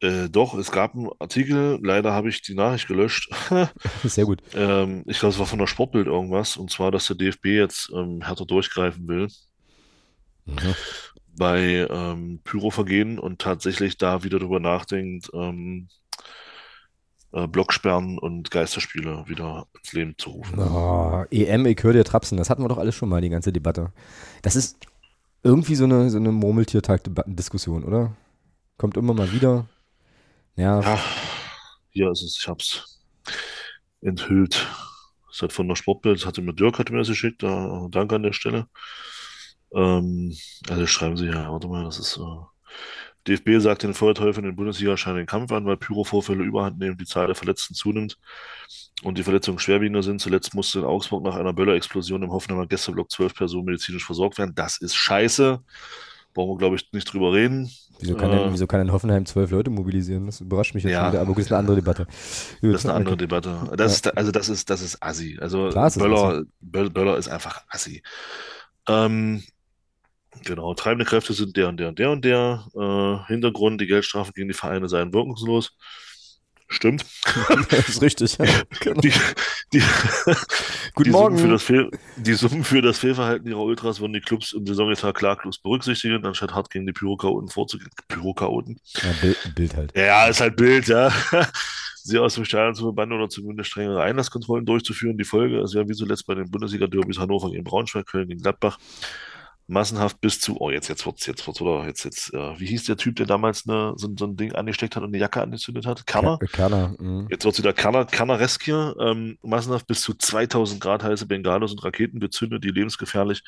Äh, doch, es gab einen Artikel, leider habe ich die Nachricht gelöscht. *laughs* Sehr gut. Ähm, ich glaube, es war von der Sportbild irgendwas, und zwar, dass der DFB jetzt ähm, härter durchgreifen will Mhm. bei ähm, Pyrovergehen und tatsächlich da wieder drüber nachdenkt, ähm, äh, Blocksperren und Geisterspiele wieder ins Leben zu rufen. Oh, EM, ich höre dir Trapsen, das hatten wir doch alles schon mal, die ganze Debatte. Das ist irgendwie so eine, so eine Murmeltiertag-Diskussion, oder? Kommt immer mal wieder. Ja, Ja, hier ist es, ich hab's enthüllt. Das hat von der Sportbild, hatte mir Dirk hatte mir das geschickt, da, danke an der Stelle. Ähm, also schreiben sie ja, warte mal, das ist so. DFB sagt den Feuerteufel in den Bundesliga scheinen den Kampf an, weil Pyrovorfälle überhand nehmen, die Zahl der Verletzten zunimmt und die Verletzungen schwerwiegender sind. Zuletzt musste in Augsburg nach einer Böllerexplosion im Hoffenheimer Gästeblock zwölf Personen medizinisch versorgt werden. Das ist scheiße. Brauchen wir, glaube ich, nicht drüber reden. wieso kann, Äh, denn, wieso kann denn Hoffenheim zwölf Leute mobilisieren? Das überrascht mich jetzt Ja. wieder, aber gut, ist eine andere Debatte. Gut, Das ist eine andere okay. Debatte. Das ist, also das ist, das ist assi. Also Klar ist Böller, Böll- Böller ist einfach assi. Ähm, genau, treibende Kräfte sind der und der und der und der. Äh, Hintergrund, die Geldstrafen gegen die Vereine seien wirkungslos. Stimmt. *laughs* das ist richtig. Ja. *laughs* Genau. Die, die, Guten die Morgen. Summen für das Fehl, die Summen für das Fehlverhalten ihrer Ultras würden die Clubs im Saisonetat klaglos berücksichtigen, anstatt hart gegen die Pyrochaoten vorzugehen. Pyrochaoten? Ja, Bild, Bild halt. Ja, ist halt Bild, ja. *laughs* Sie aus dem Stadion zu verbannen oder zumindest strengere Einlasskontrollen durchzuführen. Die Folge ist ja wie zuletzt bei den Bundesliga-Derbys Hannover gegen Braunschweig, Köln gegen Gladbach. Massenhaft bis zu, oh, jetzt, jetzt wird's, jetzt wird's, oder? Jetzt, jetzt, äh, wie hieß der Typ, der damals eine, so, so ein Ding angesteckt hat und eine Jacke angezündet hat? Kerner? Ker- Kerner. mhm. Jetzt wird's wieder Kerner, Kerneresk hier. Ähm, massenhaft bis zu 2000 Grad heiße Bengalos und Raketen gezündet, die lebensgefährlich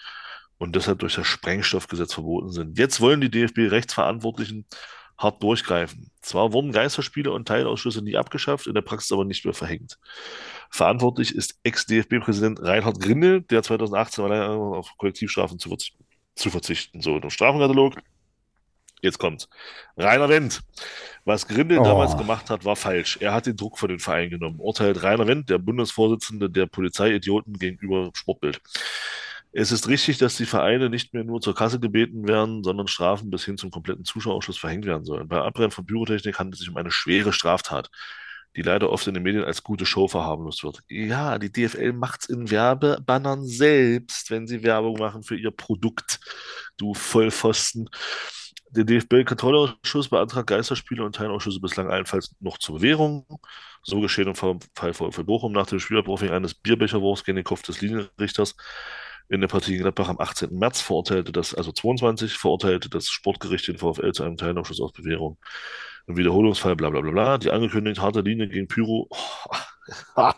und deshalb durch das Sprengstoffgesetz verboten sind. Jetzt wollen die DFB-Rechtsverantwortlichen hart durchgreifen. Zwar wurden Geisterspiele und Teilausschüsse nie abgeschafft, in der Praxis aber nicht mehr verhängt. Verantwortlich ist Ex-DFB-Präsident Reinhard Grindel, der 2018 allein auf Kollektivstrafen zu, verz- zu verzichten. So, der Strafenkatalog. Jetzt kommt's. Rainer Wendt. Was Grindel Oh. damals gemacht hat, war falsch. Er hat den Druck von den Verein genommen. Urteilt Rainer Wendt, der Bundesvorsitzende der Polizeiidioten gegenüber Sportbild. Es ist richtig, dass die Vereine nicht mehr nur zur Kasse gebeten werden, sondern Strafen bis hin zum kompletten Zuschauerausschuss verhängt werden sollen. Bei Abbrennen von Pyrotechnik handelt es sich um eine schwere Straftat, die leider oft in den Medien als gute Show verharmlost wird. Ja, die DFL macht's in Werbebannern selbst, wenn sie Werbung machen für ihr Produkt, du Vollpfosten. Der DFB-Kontrollausschuss beantragt Geisterspiele und Teilausschüsse bislang allenfalls noch zur Bewährung. So geschehen im Fall VfL Bochum nach dem Spielabbruch eines Bierbecherwurfs gegen den Kopf des Linienrichters in der Partie in Gladbach am 18. März verurteilte das, also 22, verurteilte das Sportgericht den VfL zu einem Teilausschuss aus Bewährung. Im Wiederholungsfall, bla bla bla bla. Die angekündigt harte Linie gegen Pyro, *laughs*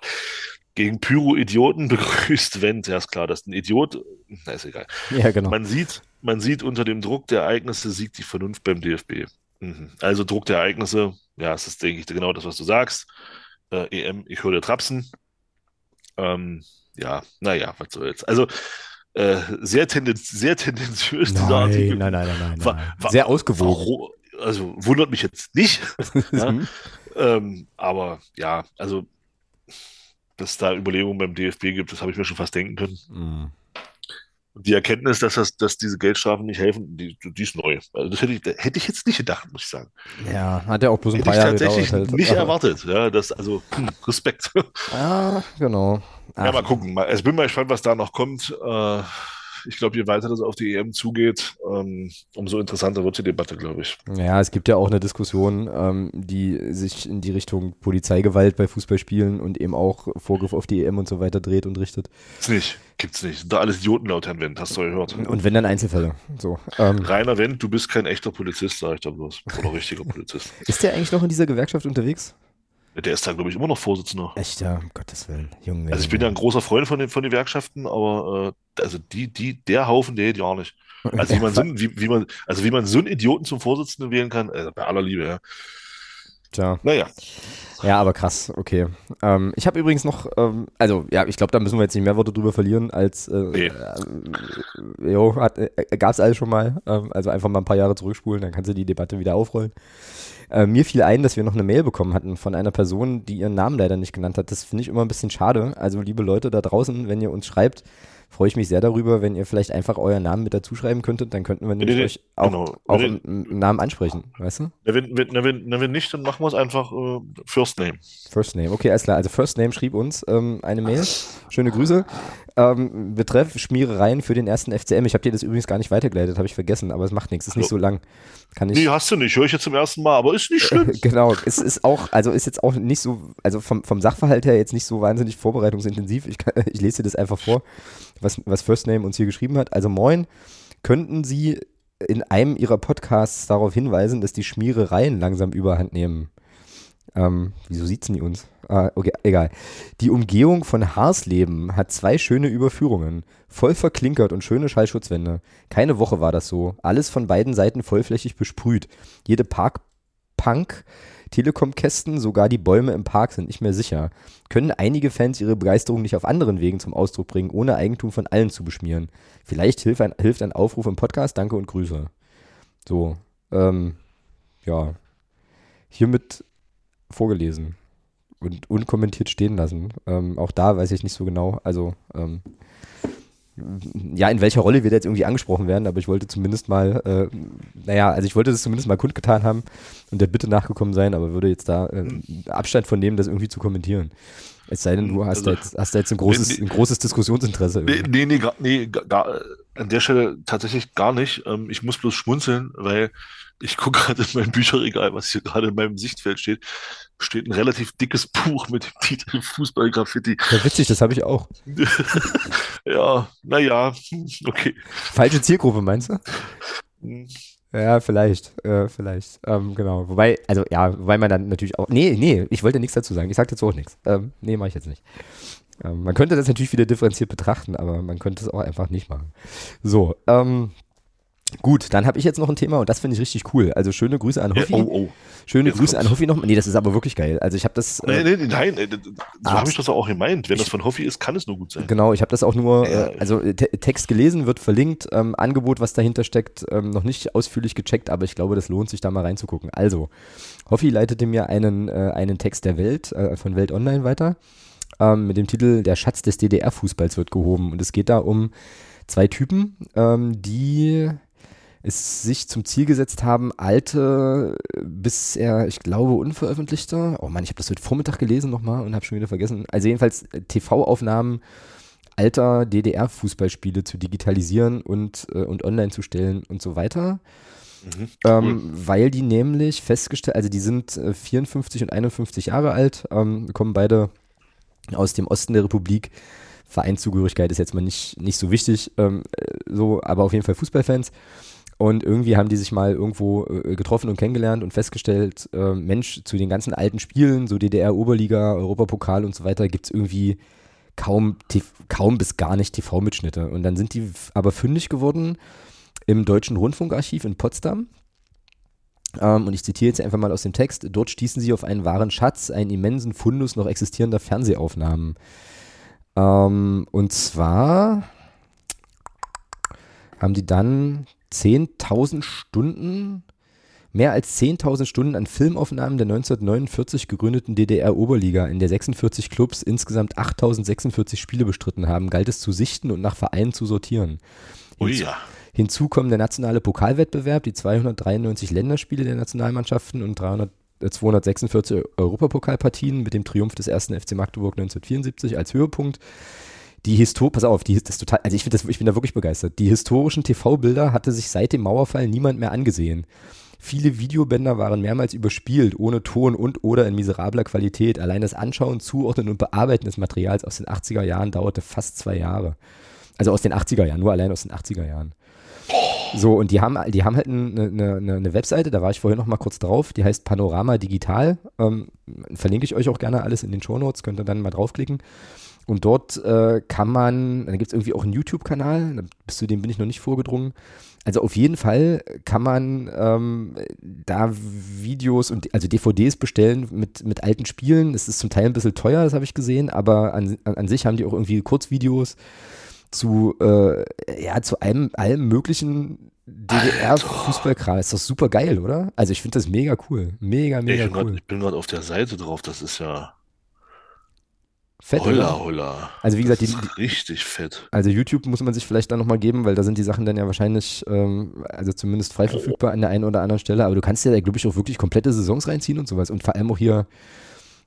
gegen Pyro-Idioten begrüßt Wendt. Ja, ist klar, dass ein Idiot, na ist egal. Ja, genau. Man sieht, man sieht unter dem Druck der Ereignisse siegt die Vernunft beim DFB. Mhm. Also Druck der Ereignisse, ja, es ist, denke ich, genau das, was du sagst. Äh, EM, ich höre Trapsen. Ähm, ja, naja, was soll's. Also äh, sehr, tendenz sehr *laughs* tendenziös dieser Nein, Artikel. nein, nein, nein, nein, Wa- nein. wa- Sehr ausgewogen. Warum- Also wundert mich jetzt nicht. *laughs* Ja. Mhm. Ähm, aber ja, also dass es da Überlegungen beim DFB gibt, das habe ich mir schon fast denken können. Mhm. Die Erkenntnis, dass, das, dass diese Geldstrafen nicht helfen, die, die ist neu. Also das hätte ich, hätte ich jetzt nicht gedacht, muss ich sagen. Ja, hat ja auch bloß ein Hätte paar ich Jahre tatsächlich gedauert. Halt. nicht erwartet. Ja, das, also hm, Respekt. Ja, genau. Ja, Ach, mal gucken. Mal- Also bin mal gespannt, was da noch kommt. Äh, ich glaube, je weiter das auf die EM zugeht, ähm, umso interessanter wird die Debatte, glaube ich. Ja, es gibt ja auch eine Diskussion, ähm, die sich in die Richtung Polizeigewalt bei Fußballspielen und eben auch Vorgriff auf die EM und so weiter dreht und richtet. Gibt's nicht, gibt's nicht. Sind da alles Idioten laut Herrn Wendt, hast du gehört. Und wenn dann Einzelfälle. So, ähm, Rainer Wendt, du bist kein echter Polizist, sag ich da bloß. Oder richtiger Polizist. ist der eigentlich noch in dieser Gewerkschaft unterwegs? Der ist da, glaube ich, immer noch Vorsitzender. Echt, ja, um Gottes Willen. Junge. Also ich bin ja ein großer Freund von den, von den Gewerkschaften, aber äh, also die, die, der Haufen, der geht ja nicht. Also wie man, *laughs* so, wie, wie man, also wie man so einen Idioten zum Vorsitzenden wählen kann, also bei aller Liebe, ja. Tja. Naja. Ja, aber krass, okay. Ähm, ich habe übrigens noch, ähm, also ja, ich glaube, da müssen wir jetzt nicht mehr Worte drüber verlieren, als äh, Nee. äh, jo, hat, äh, gab es alles schon mal. Ähm, also einfach mal ein paar Jahre zurückspulen, dann kannst du die Debatte wieder aufrollen. Äh, mir fiel ein, dass wir noch eine Mail bekommen hatten von einer Person, die ihren Namen leider nicht genannt hat. Das finde ich immer ein bisschen schade. Also liebe Leute da draußen, wenn ihr uns schreibt, freue ich mich sehr darüber, wenn ihr vielleicht einfach euren Namen mit dazu schreiben könntet, dann könnten wir nämlich nee, euch auch, genau. auch Nee, im, im Namen ansprechen, weißt du? Wenn, wenn, wenn, wenn nicht, dann machen wir es einfach äh, First Name. First Name, okay, alles klar. Also First Name schrieb uns ähm, eine Mail. Schöne Grüße. Ähm, betreff Schmierereien für den ersten FCM. Ich habe dir das übrigens gar nicht weitergeleitet, habe ich vergessen, aber es macht nichts, ist nicht so lang. Kann ich. Nee, hast du nicht, höre ich jetzt zum ersten Mal, aber ist nicht *laughs* schlimm. Genau, es ist auch, also ist jetzt auch nicht so, also vom, vom Sachverhalt her jetzt nicht so wahnsinnig vorbereitungsintensiv. Ich, kann, *laughs* ich lese dir das einfach vor, was, was First Name uns hier geschrieben hat. Also moin, könnten Sie in einem Ihrer Podcasts darauf hinweisen, dass die Schmierereien langsam überhand nehmen? Ähm, wieso sieht's nie uns? Ah, okay, egal. Die Umgehung von Harsleben hat zwei schöne Überführungen. Voll verklinkert und schöne Schallschutzwände. Keine Woche war das so. Alles von beiden Seiten vollflächig besprüht. Jede Parkpunk, Telekom-Kästen, sogar die Bäume im Park sind nicht mehr sicher. Können einige Fans ihre Begeisterung nicht auf anderen Wegen zum Ausdruck bringen, ohne Eigentum von allen zu beschmieren? Vielleicht hilft ein, hilft ein Aufruf im Podcast. Danke und Grüße. So, ähm, ja. Hiermit vorgelesen und unkommentiert stehen lassen. Ähm, auch da weiß ich nicht so genau, also ähm, ja, in welcher Rolle wir da jetzt irgendwie angesprochen werden, aber ich wollte zumindest mal, äh, naja, also ich wollte das zumindest mal kundgetan haben und der Bitte nachgekommen sein, aber würde jetzt da äh, Abstand von nehmen, das irgendwie zu kommentieren. Es sei denn, du hast, da Also, jetzt, hast da jetzt ein großes, nee, ein großes Diskussionsinteresse. Nee, irgendwie. nee, nee, gar, nee gar, gar, an der Stelle tatsächlich gar nicht. Ähm, ich muss bloß schmunzeln, weil ich gucke gerade in mein Bücherregal, was hier gerade in meinem Sichtfeld steht, steht ein relativ dickes Buch mit dem Titel Fußball-Graffiti. Ja, witzig, das habe ich auch. *laughs* Ja, naja, okay. Falsche Zielgruppe, meinst du? Hm, Ja, vielleicht, äh, vielleicht, ähm, genau. Wobei, also ja, wobei man dann natürlich auch, nee, nee, ich wollte nichts dazu sagen. Ich sage dazu auch nichts. Ähm, nee, mache ich jetzt nicht. Ähm, man könnte das natürlich wieder differenziert betrachten, aber man könnte es auch einfach nicht machen. So, ähm, gut, dann habe ich jetzt noch ein Thema und das finde ich richtig cool. Also schöne Grüße an Ja, Hoffi. oh, oh. schöne jetzt Grüße an kommt's. Hoffi noch. Nee, das ist aber wirklich geil. Also ich habe das, äh, nee, nee, nein, äh, so Ah, habe ich das auch gemeint. Wenn das von Hoffi ist, kann es nur gut sein. Genau, ich habe das auch nur, Ja. äh, also äh, Te Text gelesen, wird verlinkt, ähm, Angebot, was dahinter steckt, ähm, noch nicht ausführlich gecheckt, aber ich glaube, das lohnt sich da mal reinzugucken. Also, Hoffi leitete mir einen, äh, einen Text der Welt, äh, von Welt Online weiter, ähm, mit dem Titel Der Schatz des DDR-Fußballs wird gehoben. Und es geht da um zwei Typen, ähm, die es sich zum Ziel gesetzt haben, alte, bisher, ich glaube, unveröffentlichte, oh Mann, ich habe das heute Vormittag gelesen nochmal und habe schon wieder vergessen, also jedenfalls äh, TV-Aufnahmen alter DDR-Fußballspiele zu digitalisieren und, äh, und online zu stellen und so weiter. Mhm. Ähm, weil die nämlich festgestellt, also die sind äh, 54 und 51 Jahre alt, ähm, kommen beide aus dem Osten der Republik. Vereinszugehörigkeit ist jetzt mal nicht, nicht so wichtig, ähm, äh, so, aber auf jeden Fall Fußballfans. Und irgendwie haben die sich mal irgendwo äh, getroffen und kennengelernt und festgestellt, äh, Mensch, zu den ganzen alten Spielen, so DDR, Oberliga, Europapokal und so weiter, gibt es irgendwie kaum, kaum bis gar nicht TV-Mitschnitte. Und dann sind die aber fündig geworden im Deutschen Rundfunkarchiv in Potsdam. Ähm, und ich zitiere jetzt einfach mal aus dem Text. Dort stießen sie auf einen wahren Schatz, einen immensen Fundus noch existierender Fernsehaufnahmen. Ähm, und zwar haben die dann 10.000 Stunden, mehr als 10.000 Stunden an Filmaufnahmen der 1949 gegründeten DDR-Oberliga, in der 46 Clubs insgesamt 8.046 Spiele bestritten haben, galt es zu sichten und nach Vereinen zu sortieren. Hinzu- ja. Hinzu kommen der nationale Pokalwettbewerb, die 293 Länderspiele der Nationalmannschaften und 300, äh, 246 Europapokalpartien mit dem Triumph des ersten FC Magdeburg 1974 als Höhepunkt. Die Histor, pass auf, die das total, also ich, das, ich bin da wirklich begeistert. Die historischen TV-Bilder hatte sich seit dem Mauerfall niemand mehr angesehen. Viele Videobänder waren mehrmals überspielt, ohne Ton und oder in miserabler Qualität. Allein das Anschauen, Zuordnen und Bearbeiten des Materials aus den 80er Jahren dauerte fast zwei Jahre. Also aus den 80er Jahren, nur allein aus den 80er Jahren. So, und die haben, die haben halt eine, eine, eine Webseite, da war ich vorhin noch mal kurz drauf, die heißt Panorama Digital. Ähm, verlinke ich euch auch gerne alles in den Show Notes, könnt ihr dann mal draufklicken. Und dort äh, kann man, da gibt es irgendwie auch einen YouTube-Kanal, bis zu dem bin ich noch nicht vorgedrungen. Also auf jeden Fall kann man ähm, da Videos und also DVDs bestellen mit, mit alten Spielen. Es ist zum Teil ein bisschen teuer, das habe ich gesehen, aber an, an, an sich haben die auch irgendwie Kurzvideos zu, äh, ja, zu allem, allem möglichen DDR-Fußballkram. Ist doch super geil, oder? Also ich finde das mega cool. Mega, mega ich cool. Grad, ich bin gerade auf der Seite drauf, das ist ja. Fett, holla, oder? holla. Also wie gesagt, die, ist richtig fett. Also YouTube muss man sich vielleicht dann nochmal geben, weil da sind die Sachen dann ja wahrscheinlich, ähm, also zumindest frei verfügbar an der einen oder anderen Stelle. Aber du kannst ja, glaube ich, auch wirklich komplette Saisons reinziehen und sowas. Und vor allem auch hier,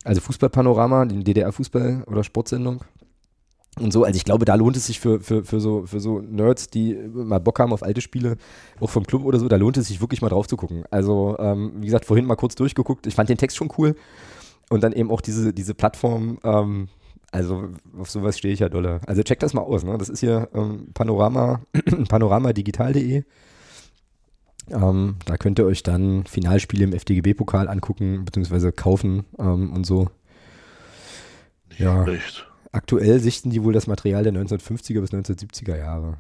also Fußballpanorama, die DDR-Fußball- oder Sportsendung. Und so, also ich glaube, da lohnt es sich für, für, für, so, für so Nerds, die mal Bock haben auf alte Spiele, auch vom Club oder so, da lohnt es sich wirklich mal drauf zu gucken. Also, ähm, wie gesagt, vorhin mal kurz durchgeguckt. Ich fand den Text schon cool. Und dann eben auch diese, diese Plattform, ähm, also auf sowas stehe ich ja dolle. Also check das mal aus. Ne? Das ist hier ähm, Panorama, *clears throat* panoramadigital.de. Ähm, da könnt ihr euch dann Finalspiele im FDGB-Pokal angucken, beziehungsweise kaufen ähm, und so. Nicht Ja. schlecht. Aktuell sichten die wohl das Material der 1950er bis 1970er Jahre.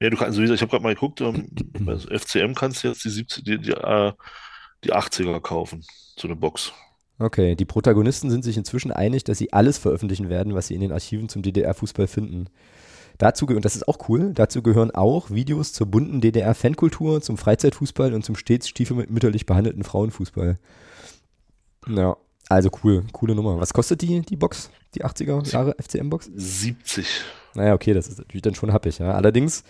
Ja, du kannst, also ich habe gerade mal geguckt, ähm, *clears throat* bei FCM kannst du jetzt die, 70, die, die, äh, die 80er kaufen, so eine Box. Okay, die Protagonisten sind sich inzwischen einig, dass sie alles veröffentlichen werden, was sie in den Archiven zum DDR-Fußball finden. Dazu, und das ist auch cool, dazu gehören auch Videos zur bunten DDR-Fankultur, zum Freizeitfußball und zum stets stiefmütterlich behandelten Frauenfußball. Ja, also cool, coole Nummer. Was kostet die, die Box, die 80er Jahre FCM-Box? 70. Naja, okay, das ist natürlich dann schon happig. Ja. Allerdings,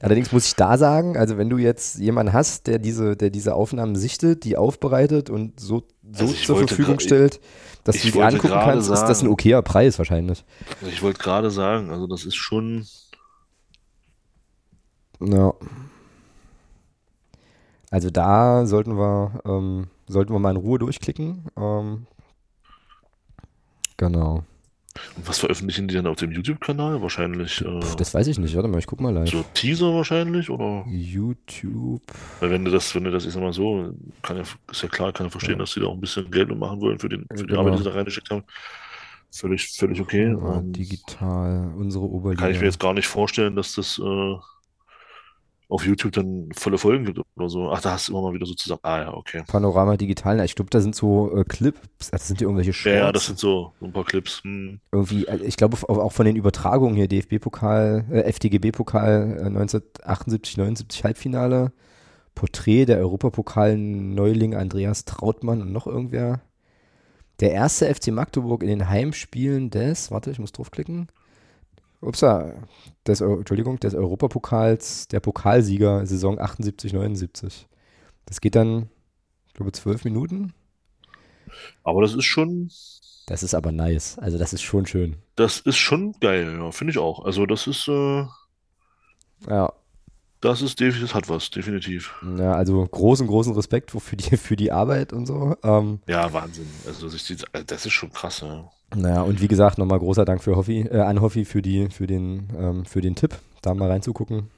allerdings muss ich da sagen, also wenn du jetzt jemanden hast, der diese, der diese Aufnahmen sichtet, die aufbereitet und so, so Also zur Verfügung stellt, dass du die angucken kannst, ist das ein sagen- okayer Preis wahrscheinlich. Also ich wollte gerade sagen, also das ist schon, Ja. Also da sollten wir, ähm, sollten wir mal in Ruhe durchklicken. Ähm, genau. und was veröffentlichen die dann auf dem YouTube-Kanal? Wahrscheinlich äh, das weiß ich nicht. Warte mal, ich guck mal live. so Teaser wahrscheinlich, oder? YouTube. Weil wenn du das, wenn du das, ich sag mal so, kann ja, ist ja klar, kann ja verstehen, dass die da auch ein bisschen Geld machen wollen für den, für die Genau. Arbeit, die sie da reingeschickt haben. Völlig, völlig okay. Ja, Ähm, digital, unsere Oberliga. kann ich mir jetzt gar nicht vorstellen, dass das äh, auf YouTube dann volle Folgen gibt oder so. Ach, da hast du immer mal wieder so zusammen. Ah ja, okay. Panorama digital. Ich glaube, da sind so äh, Clips, also das sind ja irgendwelche Shorts. Ja, ja, das sind so, ein paar Clips. Hm. irgendwie, also ich glaube auch auch von den Übertragungen hier, DFB-Pokal, äh, FDGB-Pokal äh, 1978, 79 Halbfinale, Porträt der Europapokal-Neuling Andreas Trautmann und noch irgendwer. Der erste FC Magdeburg in den Heimspielen des, warte, ich muss draufklicken. Upsa, des, Entschuldigung, des Europapokals, der Pokalsieger Saison 78, 79. Das geht dann, ich glaube, zwölf Minuten. Aber das ist schon, Das ist aber nice. Also das ist schon schön. das ist schon geil, ja, finde ich auch. Also das ist, äh, Ja, das ist definitiv, hat was, definitiv. Ja, also großen, großen Respekt für die, *laughs* für die Arbeit und so. Ähm, Ja, Wahnsinn. Also das ist, das ist schon krass, ja. naja, und wie gesagt, nochmal großer Dank für Hoffi, äh, an Hoffi für, die, für, den, ähm, für den Tipp, da mal reinzugucken.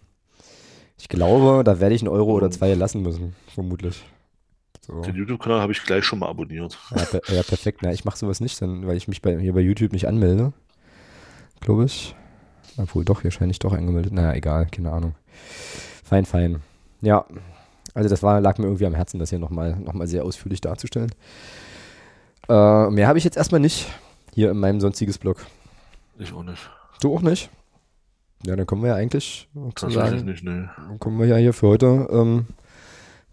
Ich glaube, da werde ich einen Euro oder zwei lassen müssen, vermutlich. So. Den YouTube-Kanal habe ich gleich schon mal abonniert. Ja, per, ja, perfekt. Na, ich mache sowas nicht, dann, weil ich mich bei, hier bei YouTube nicht anmelde. Glaube ich. Obwohl, doch, hier scheine ich doch angemeldet. Naja, egal, keine Ahnung. Fein, fein. Ja, also das war, lag mir irgendwie am Herzen, das hier nochmal noch mal sehr ausführlich darzustellen. Äh, mehr habe ich jetzt erstmal nicht hier in meinem sonstiges Blog. Ich auch nicht. Du auch nicht? Ja, dann kommen wir ja eigentlich sozusagen, nicht, ne. dann kommen wir ja hier für heute ähm,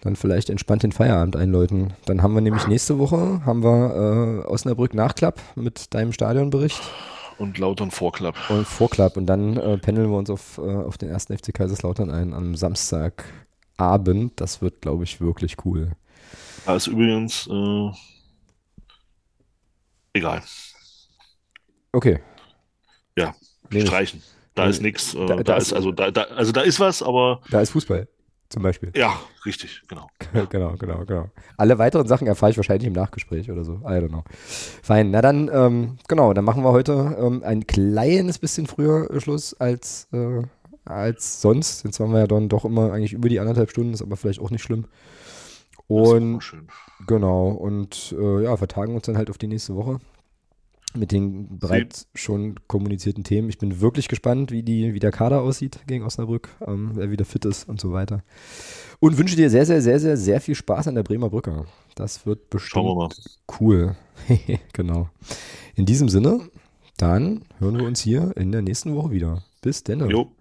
dann vielleicht entspannt den Feierabend einläuten. Dann haben wir nämlich nächste Woche, haben wir äh, Osnabrück Nachklapp mit deinem Stadionbericht Und Lautern Vorklapp. und Vorklapp und dann äh, pendeln wir uns auf, äh, auf den ersten FC Kaiserslautern ein am Samstagabend. Das wird, glaube ich, wirklich cool. Da ist übrigens, äh, egal. Okay. Ja. Nee. Streichen. Da Nee. ist nichts. Äh, Da- da, da ist ist- also da, da, also da ist was, aber Da ist Fußball zum Beispiel. ja, richtig, *laughs* genau. genau, genau, genau. Alle weiteren Sachen erfahre ich wahrscheinlich im Nachgespräch oder so. I don't know. Fein. Na dann, ähm, genau, dann machen wir heute ähm, ein kleines bisschen früher Schluss als, äh, als sonst. Jetzt waren wir ja dann doch immer eigentlich über die anderthalb Stunden, ist aber vielleicht auch nicht schlimm. Das ist Und schön. Genau, und äh, ja, vertagen uns dann halt auf die nächste Woche mit den bereits schon kommunizierten Themen. Ich bin wirklich gespannt, wie, die, wie der Kader aussieht gegen Osnabrück, ähm, wer wieder fit ist und so weiter. Und wünsche dir sehr, sehr, sehr, sehr, sehr viel Spaß an der Bremer Brücke. Das wird bestimmt cool. *laughs* genau. In diesem Sinne, dann hören wir uns hier in der nächsten Woche wieder. Bis dann. Jo,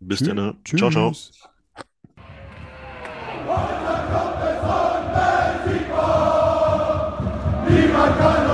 bis dann. Tschüss. Ciao, ciao. Niemand kann